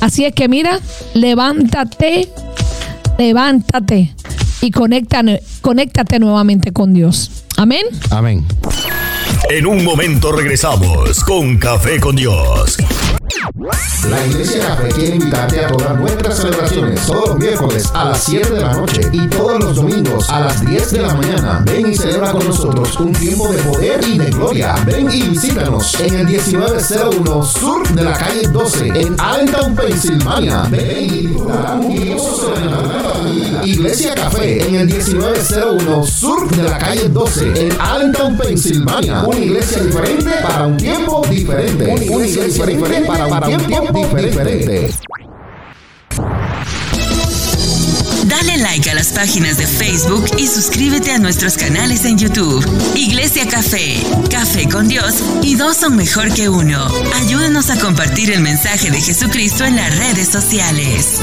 Así es que mira, levántate, levántate y conéctate nuevamente con Dios. Amén. Amén. En un momento regresamos con Café con Dios. La Iglesia Café quiere invitarte a todas nuestras celebraciones todos los miércoles a las 7 de la noche y todos los domingos a las 10 de la mañana. Ven y celebra con nosotros un tiempo de poder y de gloria. Ven y visítanos en el 1901 Sur de la calle 12 en Allentown, Pensilvania. Ven y Iglesia Café en el 1901 Sur de la calle 12 en Allentown, Pensilvania. Una iglesia diferente para un tiempo diferente. Una iglesia diferente para un tiempo diferente. Dale like a las páginas de Facebook y suscríbete a nuestros canales en YouTube. Iglesia Café, Café con Dios y dos son mejor que uno. Ayúdanos a compartir el mensaje de Jesucristo en las redes sociales.